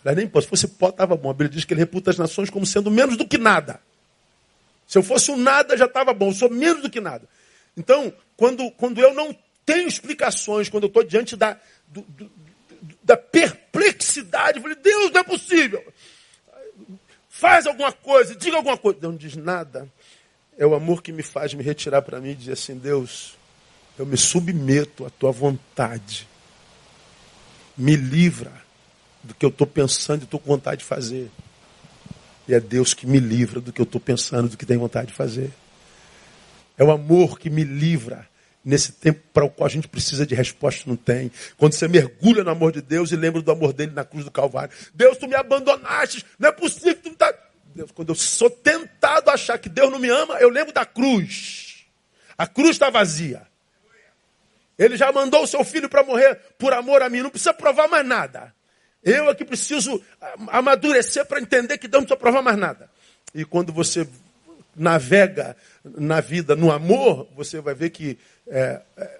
Speaker 1: Mas nem pó, se fosse pó, estava bom. A Bíblia diz que ele reputa as nações como sendo menos do que nada. Se eu fosse um nada, já estava bom, eu sou menos do que nada. Então, quando, quando eu não tenho explicações, quando eu estou diante da, do, do, da perplexidade, eu falei, Deus, não é possível. Faz alguma coisa, diga alguma coisa. Deus não diz nada. É o amor que me faz me retirar para mim e dizer assim, Deus, eu me submeto à tua vontade. Me livra do que eu estou pensando e estou com vontade de fazer. E é Deus que me livra do que eu estou pensando, do que tem vontade de fazer. É o amor que me livra nesse tempo para o qual a gente precisa de resposta, não tem. Quando você mergulha no amor de Deus e lembra do amor dele na cruz do Calvário. Deus, tu me abandonaste, não é possível tu tá... Deus, quando eu sou tentado a achar que Deus não me ama, eu lembro da cruz. A cruz está vazia. Ele já mandou o seu filho para morrer por amor a mim. Não precisa provar mais nada. Eu é que preciso amadurecer para entender que não precisa provar mais nada. E quando você navega na vida no amor, você vai ver que é, é,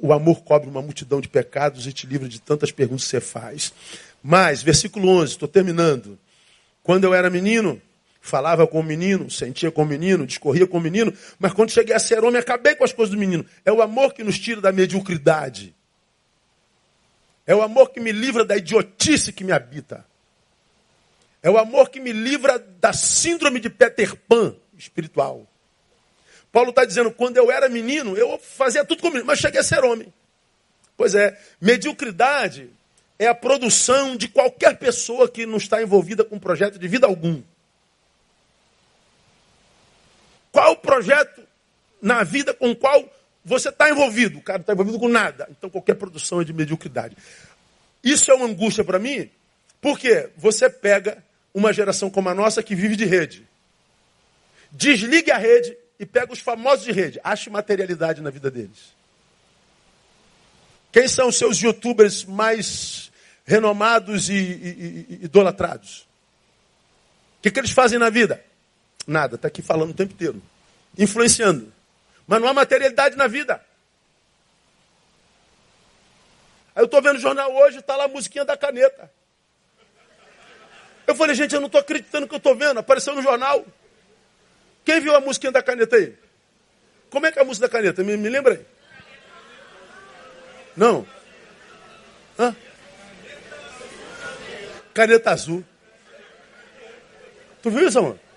Speaker 1: o amor cobre uma multidão de pecados e te livra de tantas perguntas que você faz. Mas, versículo 11, estou terminando. Quando eu era menino, Falava com o menino, sentia com o menino, discorria com o menino, mas quando cheguei a ser homem, acabei com as coisas do menino. É o amor que nos tira da mediocridade. É o amor que me livra da idiotice que me habita. É o amor que me livra da síndrome de Peter Pan espiritual. Paulo está dizendo, quando eu era menino, eu fazia tudo comigo, mas cheguei a ser homem. Pois é, mediocridade é a produção de qualquer pessoa que não está envolvida com projeto de vida algum. Qual o projeto na vida com o qual você está envolvido? O cara está envolvido com nada. Então qualquer produção é de mediocridade. Isso é uma angústia para mim, porque você pega uma geração como a nossa que vive de rede. Desligue a rede e pega os famosos de rede. Ache materialidade na vida deles. Quem são os seus youtubers mais renomados e, e, e idolatrados? O que, que eles fazem na vida? Nada, está aqui falando o tempo inteiro. Influenciando. Mas não há materialidade na vida. Aí eu estou vendo o jornal hoje, está lá a musiquinha da caneta. Eu falei, gente, eu não estou acreditando que eu estou vendo. Apareceu no jornal. Quem viu a musiquinha da caneta aí? Como é que é a música da caneta? Me, me lembra aí. Não. Hã? Caneta azul. Tu viu isso, mano?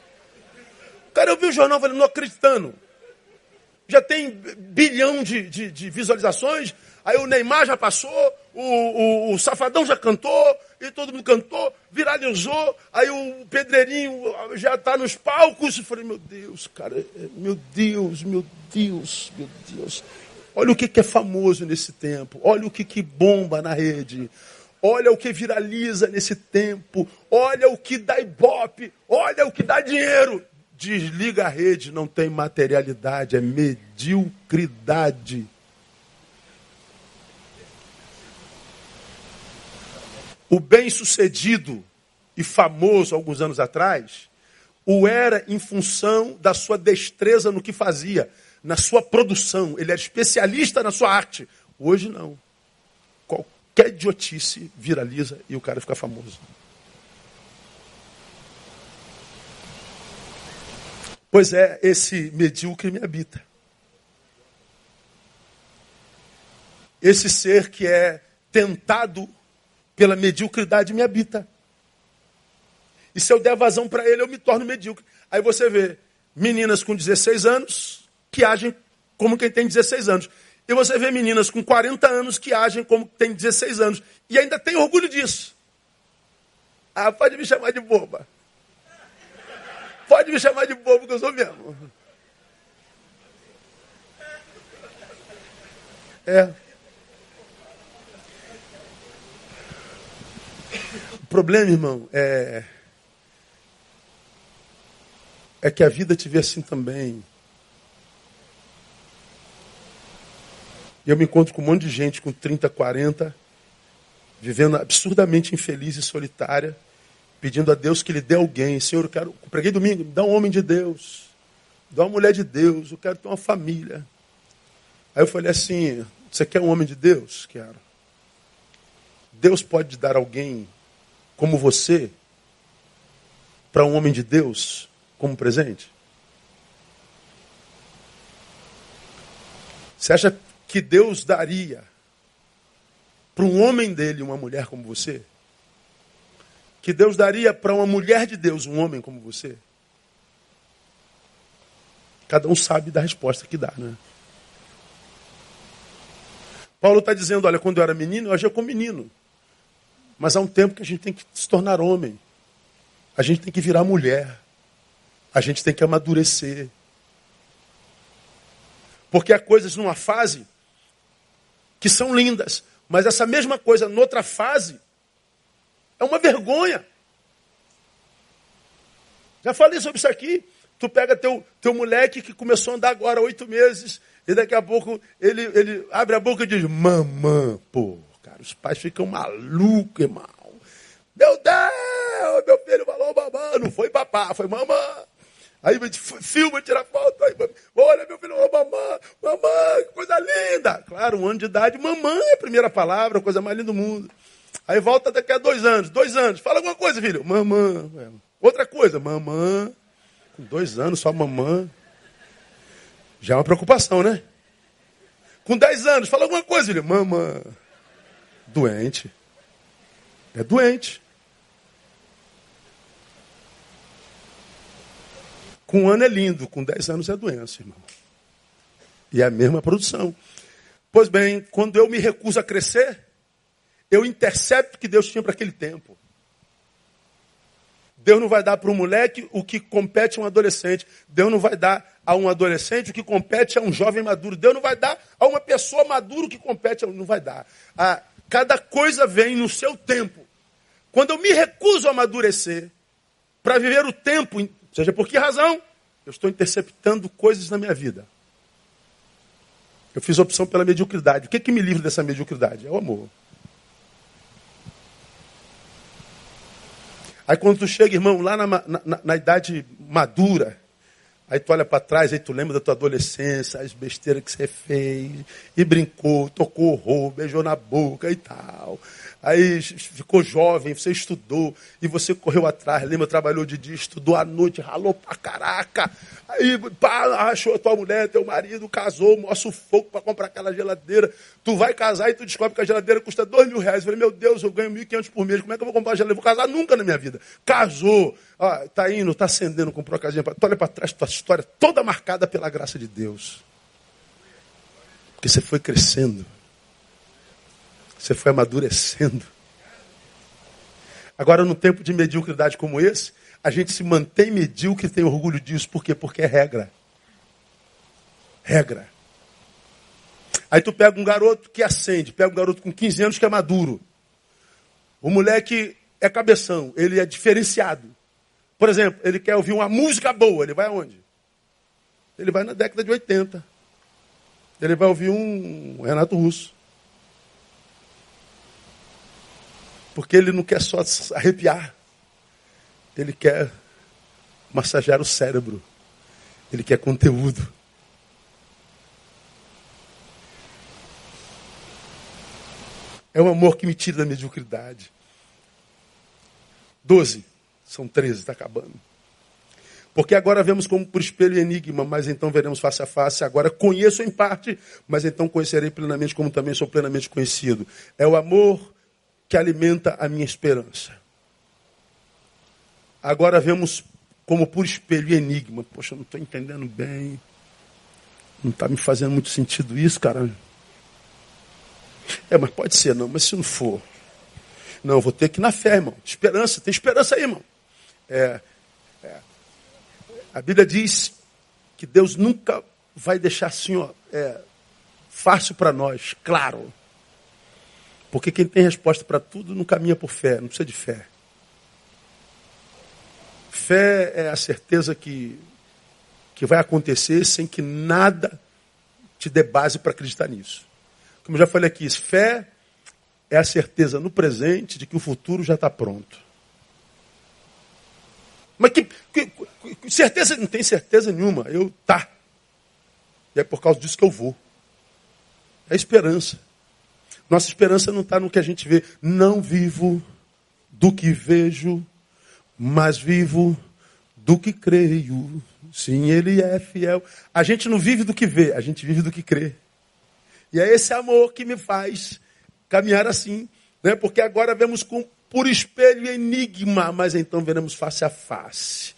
Speaker 1: Cara, eu vi o jornal falando, não acreditando. Já tem bilhão de, de, de visualizações. Aí o Neymar já passou, o, o, o, Safadão já cantou, e todo mundo cantou, viralizou. Aí o Pedreirinho já está nos palcos. Eu falei, meu Deus, cara, é, meu Deus, meu Deus, meu Deus. Olha o que, que é famoso nesse tempo. Olha o que, que bomba na rede. Olha o que viraliza nesse tempo. Olha o que dá ibope. Olha o que dá dinheiro. Desliga a rede, não tem materialidade, é mediocridade. O bem-sucedido e famoso alguns anos atrás, o era em função da sua destreza no que fazia, na sua produção. Ele era especialista na sua arte. Hoje não. Qualquer idiotice viraliza e o cara fica famoso. Pois é, esse medíocre me habita. Esse ser que é tentado pela mediocridade me habita. E se eu der vazão para ele, eu me torno medíocre. Aí você vê meninas com 16 anos que agem como quem tem 16 anos. E você vê meninas com 40 anos que agem como quem tem 16 anos. E ainda tem orgulho disso. Ah, pode me chamar de boba. Pode me chamar de bobo que eu sou mesmo. É. O problema, irmão, é. É que a vida te vê assim também. E eu me encontro com um monte de gente com 30, 40, vivendo absurdamente infeliz e solitária pedindo a Deus que lhe dê alguém. Senhor, eu quero, preguei domingo, me dá um homem de Deus, dá uma mulher de Deus, eu quero ter uma família. Aí eu falei assim: você quer um homem de Deus? Quero. Deus pode dar alguém como você para um homem de Deus como presente? Você acha que Deus daria para um homem dele uma mulher como você? Que Deus daria para uma mulher de Deus, um homem como você? Cada um sabe da resposta que dá, né? Paulo está dizendo: olha, quando eu era menino, eu agia como menino. Mas há um tempo que a gente tem que se tornar homem. A gente tem que virar mulher. A gente tem que amadurecer. Porque há coisas numa fase que são lindas, mas essa mesma coisa noutra fase é uma vergonha. Já falei sobre isso aqui. Tu pega teu, teu moleque que começou a andar agora oito meses, e daqui a pouco ele, ele abre a boca e diz, mamã, pô, cara, os pais ficam malucos, irmão. Meu Deus, meu filho falou mamã, não foi papá, foi mamã. Aí filma, tira foto, aí, olha, meu filho falou mamã, mamã, que coisa linda. Claro, um ano de idade, mamã é a primeira palavra, a coisa mais linda do mundo. Aí volta daqui a dois anos, dois anos. Fala alguma coisa, filho. Mamã. Outra coisa, mamã. Com dois anos, só mamã. Já é uma preocupação, né? Com dez anos, fala alguma coisa, filho. Mamã. Doente. É doente. Com um ano é lindo, com dez anos é doença, irmão. E é a mesma produção. Pois bem, quando eu me recuso a crescer, eu intercepto que Deus tinha para aquele tempo. Deus não vai dar para um moleque o que compete a um adolescente. Deus não vai dar a um adolescente o que compete a um jovem maduro. Deus não vai dar a uma pessoa madura o que compete a um. Não vai dar. Cada coisa vem no seu tempo. Quando eu me recuso a amadurecer para viver o tempo, seja por que razão, eu estou interceptando coisas na minha vida. Eu fiz opção pela mediocridade. O que, é que me livra dessa mediocridade? É o amor. Aí quando tu chega, irmão, lá na, na, na idade madura, Aí tu olha para trás, aí tu lembra da tua adolescência, as besteiras que você fez, e brincou, tocou horror, beijou na boca e tal. Aí ficou jovem, você estudou, e você correu atrás, lembra, trabalhou de dia, estudou à noite, ralou pra caraca. Aí pá, achou a tua mulher, teu marido, casou, o fogo para comprar aquela geladeira. Tu vai casar e tu descobre que a geladeira custa dois mil reais. Eu falei, meu Deus, eu ganho mil e quinhentos por mês, como é que eu vou comprar a geladeira? Vou casar nunca na minha vida. Casou, ah, tá indo, tá acendendo, comprou a casinha. Tu olha para trás, tua história toda marcada pela graça de Deus. Porque você foi crescendo. Você foi amadurecendo. Agora, num tempo de mediocridade como esse, a gente se mantém medíocre e tem orgulho disso. Por quê? Porque é regra. Regra. Aí tu pega um garoto que acende, pega um garoto com 15 anos que é maduro. O moleque é cabeção, ele é diferenciado. Por exemplo, ele quer ouvir uma música boa, ele vai aonde? Ele vai na década de 80. Ele vai ouvir um Renato Russo. Porque ele não quer só arrepiar. Ele quer massagear o cérebro. Ele quer conteúdo. É um amor que me tira da mediocridade. Doze. São treze, está acabando. Porque agora vemos como por espelho e enigma, mas então veremos face a face. Agora conheço em parte, mas então conhecerei plenamente como também sou plenamente conhecido. É o amor que alimenta a minha esperança. Agora vemos como por espelho e enigma. Poxa, eu não estou entendendo bem. Não está me fazendo muito sentido isso, cara. É, mas pode ser, não. Mas se não for. Não, vou ter que ir na fé, irmão. Esperança, tem esperança aí, irmão. É, é. A Bíblia diz que Deus nunca vai deixar assim, ó, é, fácil para nós, claro. Porque quem tem resposta para tudo não caminha por fé, não precisa de fé. Fé é a certeza que, que vai acontecer sem que nada te dê base para acreditar nisso. Como eu já falei aqui, fé é a certeza no presente de que o futuro já está pronto. Mas que, que, certeza, não tem certeza nenhuma. Eu tá. E é por causa disso que eu vou. É esperança. Nossa esperança não está no que a gente vê. Não vivo do que vejo, mas vivo do que creio. Sim, Ele é fiel. A gente não vive do que vê, a gente vive do que crê. E é esse amor que me faz caminhar assim. Né? Porque agora vemos com, por espelho enigma, mas então veremos face a face.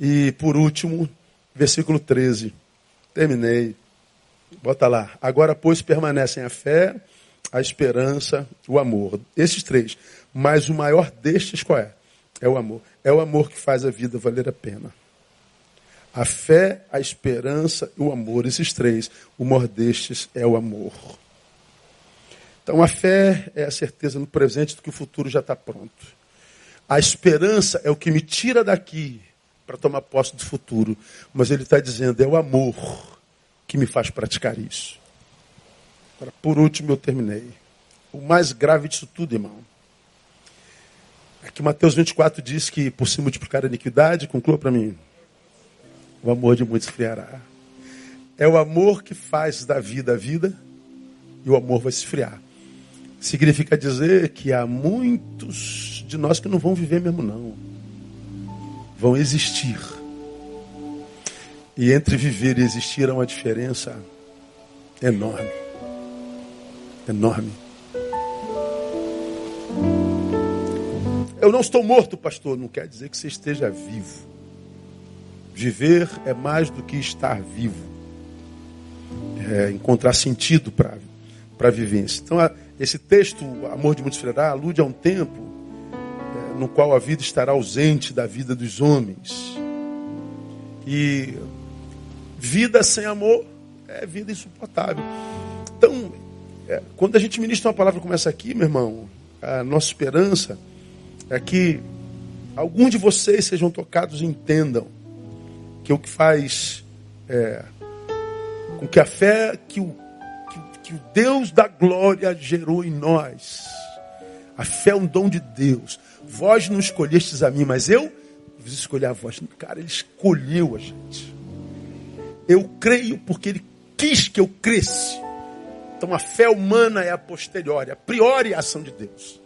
Speaker 1: E por último, versículo 13. Terminei. Bota lá. Agora, pois, permanecem a fé, a esperança, o amor. Esses três. Mas o maior destes qual é? É o amor. É o amor que faz a vida valer a pena. A fé, a esperança e o amor. Esses três. O maior destes é o amor. Então a fé é a certeza no presente do que o futuro já está pronto. A esperança é o que me tira daqui para tomar posse do futuro. Mas ele está dizendo, é o amor que me faz praticar isso. Agora, por último, eu terminei. O mais grave disso tudo, irmão, é que Mateus 24 diz que por se multiplicar a iniquidade, conclua para mim, o amor de muitos esfriará. É o amor que faz da vida a vida e o amor vai se esfriar. Significa dizer que há muitos de nós que não vão viver mesmo, não. Vão existir. E entre viver e existir há uma diferença enorme enorme. Eu não estou morto, pastor. Não quer dizer que você esteja vivo. Viver é mais do que estar vivo. É encontrar sentido para a vivência. Então, esse texto, Amor de Muitos Freirá, alude a um tempo é, no qual a vida estará ausente da vida dos homens. E vida sem amor é vida insuportável. Então, é, quando a gente ministra uma palavra como essa aqui, meu irmão, a nossa esperança é que alguns de vocês sejam tocados e entendam que o que faz é, com que a fé que o, que, que o Deus da glória gerou em nós, a fé é um dom de Deus. Vós não escolhestes a mim, mas eu vos escolhi a vós. Cara, ele escolheu a gente. Eu creio porque ele quis que eu cresce. Então a fé humana é a posteriori, a priori é a ação de Deus.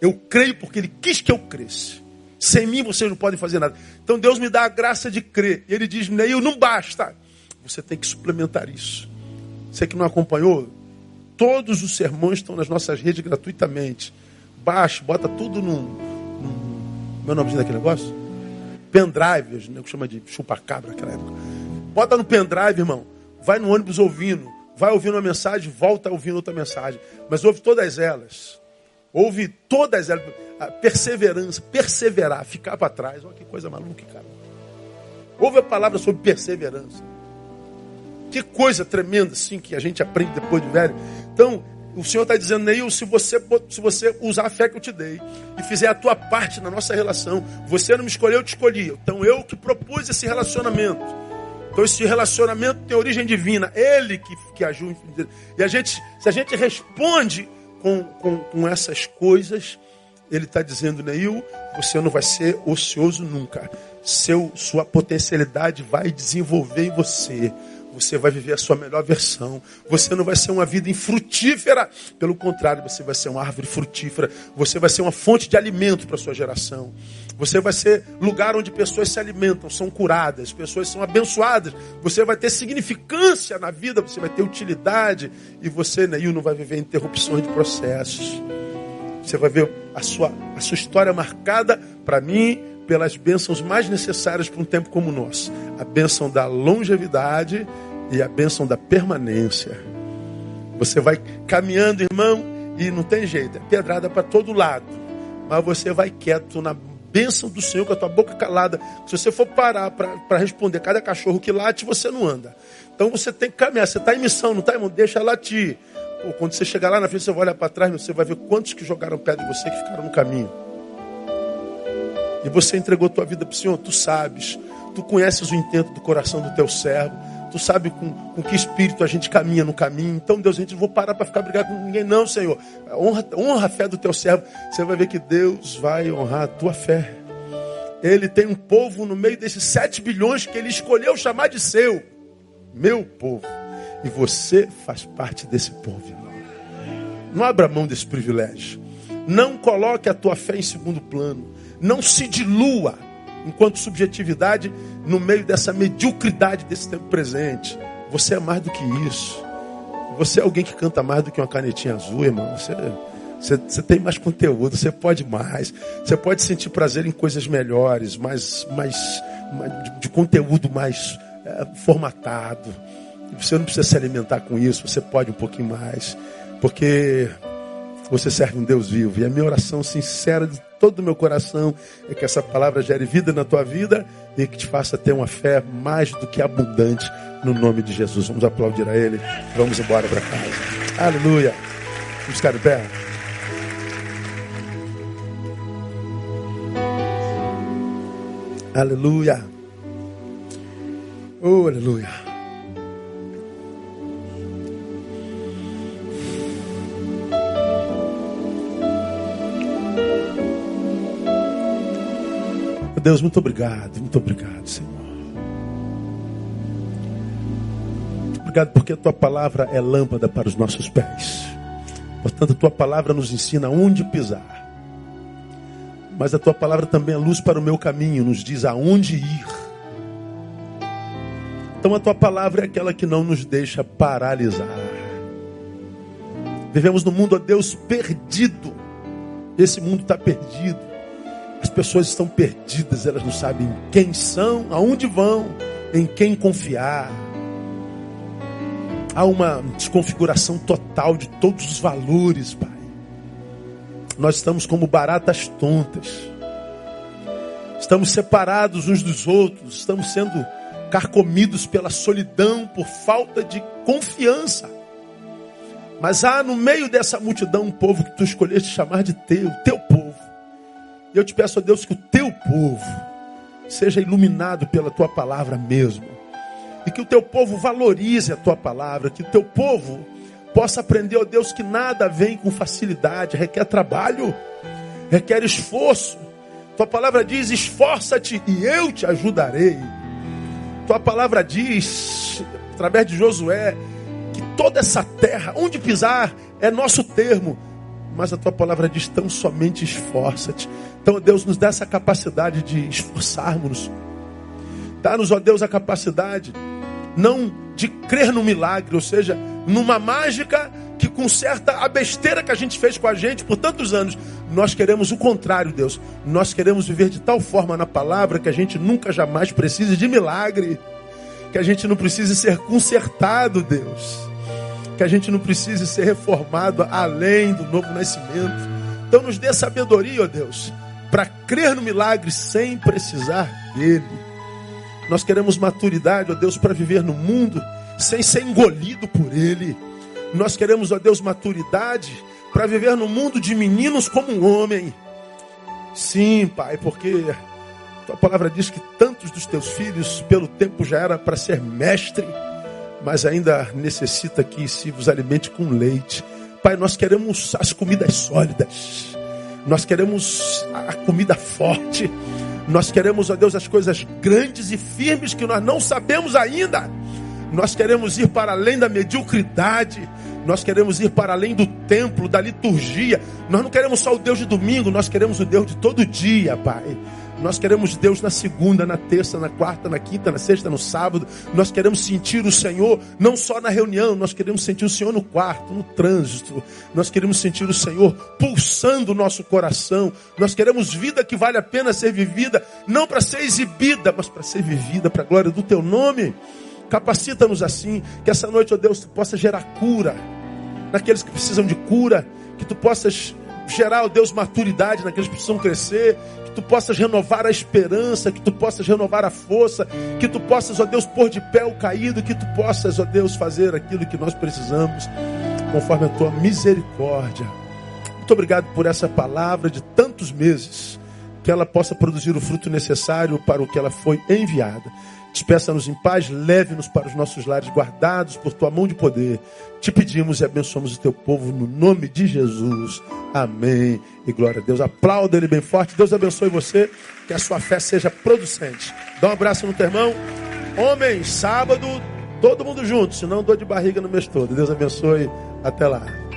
Speaker 1: Eu creio porque ele quis que eu cresça. Sem mim vocês não podem fazer nada. Então Deus me dá a graça de crer. E ele diz, Neil, não basta. Você tem que suplementar isso. Você que não acompanhou, todos os sermões estão nas nossas redes gratuitamente. Baixa, bota tudo num. num meu nome daquele negócio? Pendrive, né, que chama de chupa-cabra naquela época. Bota no pendrive, irmão. Vai no ônibus ouvindo. Vai ouvindo uma mensagem, volta ouvindo outra mensagem. Mas ouve todas elas. Ouve todas elas. A perseverança, perseverar, ficar para trás. Olha que coisa maluca, cara. Ouve a palavra sobre perseverança. Que coisa tremenda, assim, que a gente aprende depois de velho. Então, o Senhor está dizendo, Neil, se você, se você usar a fé que eu te dei e fizer a tua parte na nossa relação, você não me escolheu, eu te escolhi. Então, eu que propus esse relacionamento. Então, esse relacionamento tem origem divina. Ele que, que agiu. E a gente, se a gente responde com, com, com essas coisas, ele está dizendo, Neil, você não vai ser ocioso nunca. Seu, sua potencialidade vai desenvolver em você você vai viver a sua melhor versão. Você não vai ser uma vida infrutífera. Pelo contrário, você vai ser uma árvore frutífera. Você vai ser uma fonte de alimento para a sua geração. Você vai ser lugar onde pessoas se alimentam, são curadas, pessoas são abençoadas. Você vai ter significância na vida, você vai ter utilidade. E você, Neil, não vai viver interrupções de processos. Você vai ver a sua, a sua história marcada para mim pelas bênçãos mais necessárias para um tempo como o nosso: a bênção da longevidade e a bênção da permanência. Você vai caminhando, irmão, e não tem jeito, é pedrada para todo lado. Mas você vai quieto na bênção do Senhor, com a tua boca calada. Se você for parar para responder cada cachorro que late, você não anda. Então você tem que caminhar. Você está em missão, não está, irmão? Deixa latir. Pô, quando você chegar lá na frente, você vai olhar para trás, você vai ver quantos que jogaram pé de você que ficaram no caminho. E você entregou tua vida para o Senhor, tu sabes. Tu conheces o intento do coração do teu servo. Tu sabe com, com que espírito a gente caminha no caminho. Então, Deus, a gente não vou parar para ficar brigado com ninguém, não, Senhor. Honra, honra a fé do teu servo. Você vai ver que Deus vai honrar a tua fé. Ele tem um povo no meio desses sete bilhões que ele escolheu chamar de seu. Meu povo. E você faz parte desse povo, irmão. Não abra mão desse privilégio. Não coloque a tua fé em segundo plano. Não se dilua enquanto subjetividade no meio dessa mediocridade desse tempo presente. Você é mais do que isso. Você é alguém que canta mais do que uma canetinha azul, irmão. Você, você, você tem mais conteúdo, você pode mais. Você pode sentir prazer em coisas melhores, mais, mais, mais de, de, conteúdo mais é, formatado. Você não precisa se alimentar com isso, você pode um pouquinho mais. Porque você serve um Deus vivo. E a minha oração sincera de todo o meu coração é que essa palavra gere vida na tua vida e que te faça ter uma fé mais do que abundante no nome de Jesus. Vamos aplaudir a Ele. Vamos embora para casa. Aleluia. Vamos ficar de pé. Aleluia. Oh, aleluia. Deus, muito obrigado, muito obrigado, Senhor. Obrigado porque a tua palavra é lâmpada para os nossos pés. Portanto, a tua palavra nos ensina onde pisar. Mas a tua palavra também é luz para o meu caminho, nos diz aonde ir. Então a tua palavra é aquela que não nos deixa paralisar. Vivemos num mundo, ó Deus, perdido. Esse mundo está perdido. As pessoas estão perdidas, elas não sabem quem são, aonde vão, em quem confiar. Há uma desconfiguração total de todos os valores, Pai. Nós estamos como baratas tontas. Estamos separados uns dos outros, estamos sendo carcomidos pela solidão por falta de confiança. Mas há no meio dessa multidão um povo que tu escolheste chamar de teu, teu povo. E eu te peço a Deus que o teu povo seja iluminado pela tua palavra mesmo. E que o teu povo valorize a tua palavra, que o teu povo possa aprender, ó Deus, que nada vem com facilidade, requer trabalho, requer esforço. Tua palavra diz: esforça-te e eu te ajudarei. tua palavra diz, através de Josué, que toda essa terra, onde pisar, é nosso termo. Mas a tua palavra diz tão somente esforça-te. Então, Deus, nos dá essa capacidade de esforçarmos. Dá-nos, ó Deus, a capacidade não de crer no milagre, ou seja, numa mágica que conserta a besteira que a gente fez com a gente por tantos anos. Nós queremos o contrário, Deus. Nós queremos viver de tal forma na palavra que a gente nunca jamais precise de milagre. Que a gente não precise ser consertado, Deus. Que a gente não precise ser reformado além do novo nascimento. Então nos dê sabedoria, ó Deus, para crer no milagre sem precisar dele. Nós queremos maturidade, ó Deus, para viver no mundo sem ser engolido por ele. Nós queremos, ó Deus, maturidade para viver no mundo de meninos como um homem. Sim, Pai, porque tua palavra diz que tantos dos teus filhos, pelo tempo, já era para ser mestre, mas ainda necessita que se vos alimente com leite. Pai, nós queremos as comidas sólidas, nós queremos a comida forte, nós queremos, ó Deus, as coisas grandes e firmes que nós não sabemos ainda. Nós queremos ir para além da mediocridade. Nós queremos ir para além do templo, da liturgia. Nós não queremos só o Deus de domingo, nós queremos o Deus de todo dia, Pai. Nós queremos Deus na segunda, na terça, na quarta, na quinta, na sexta, no sábado. Nós queremos sentir o Senhor não só na reunião, nós queremos sentir o Senhor no quarto, no trânsito. Nós queremos sentir o Senhor pulsando o nosso coração. Nós queremos vida que vale a pena ser vivida, não para ser exibida, mas para ser vivida para a glória do teu nome. Capacita-nos assim, que essa noite, ó Deus, tu possa gerar cura naqueles que precisam de cura, que tu possas gerar, ó Deus, maturidade naqueles que precisam crescer, que tu possas renovar a esperança, que tu possas renovar a força, que tu possas, ó Deus, pôr de pé o caído, que tu possas, ó Deus, fazer aquilo que nós precisamos, conforme a tua misericórdia. Muito obrigado por essa palavra de tantos meses, que ela possa produzir o fruto necessário para o que ela foi enviada. Despeça-nos em paz, leve-nos para os nossos lares guardados por tua mão de poder. Te pedimos e abençoamos o teu povo no nome de Jesus. Amém. E glória a Deus. Aplauda ele bem forte. Deus abençoe você. Que a sua fé seja producente. Dá um abraço no teu irmão. Homem, sábado, todo mundo junto, senão dor de barriga no mês todo. Deus abençoe. Até lá.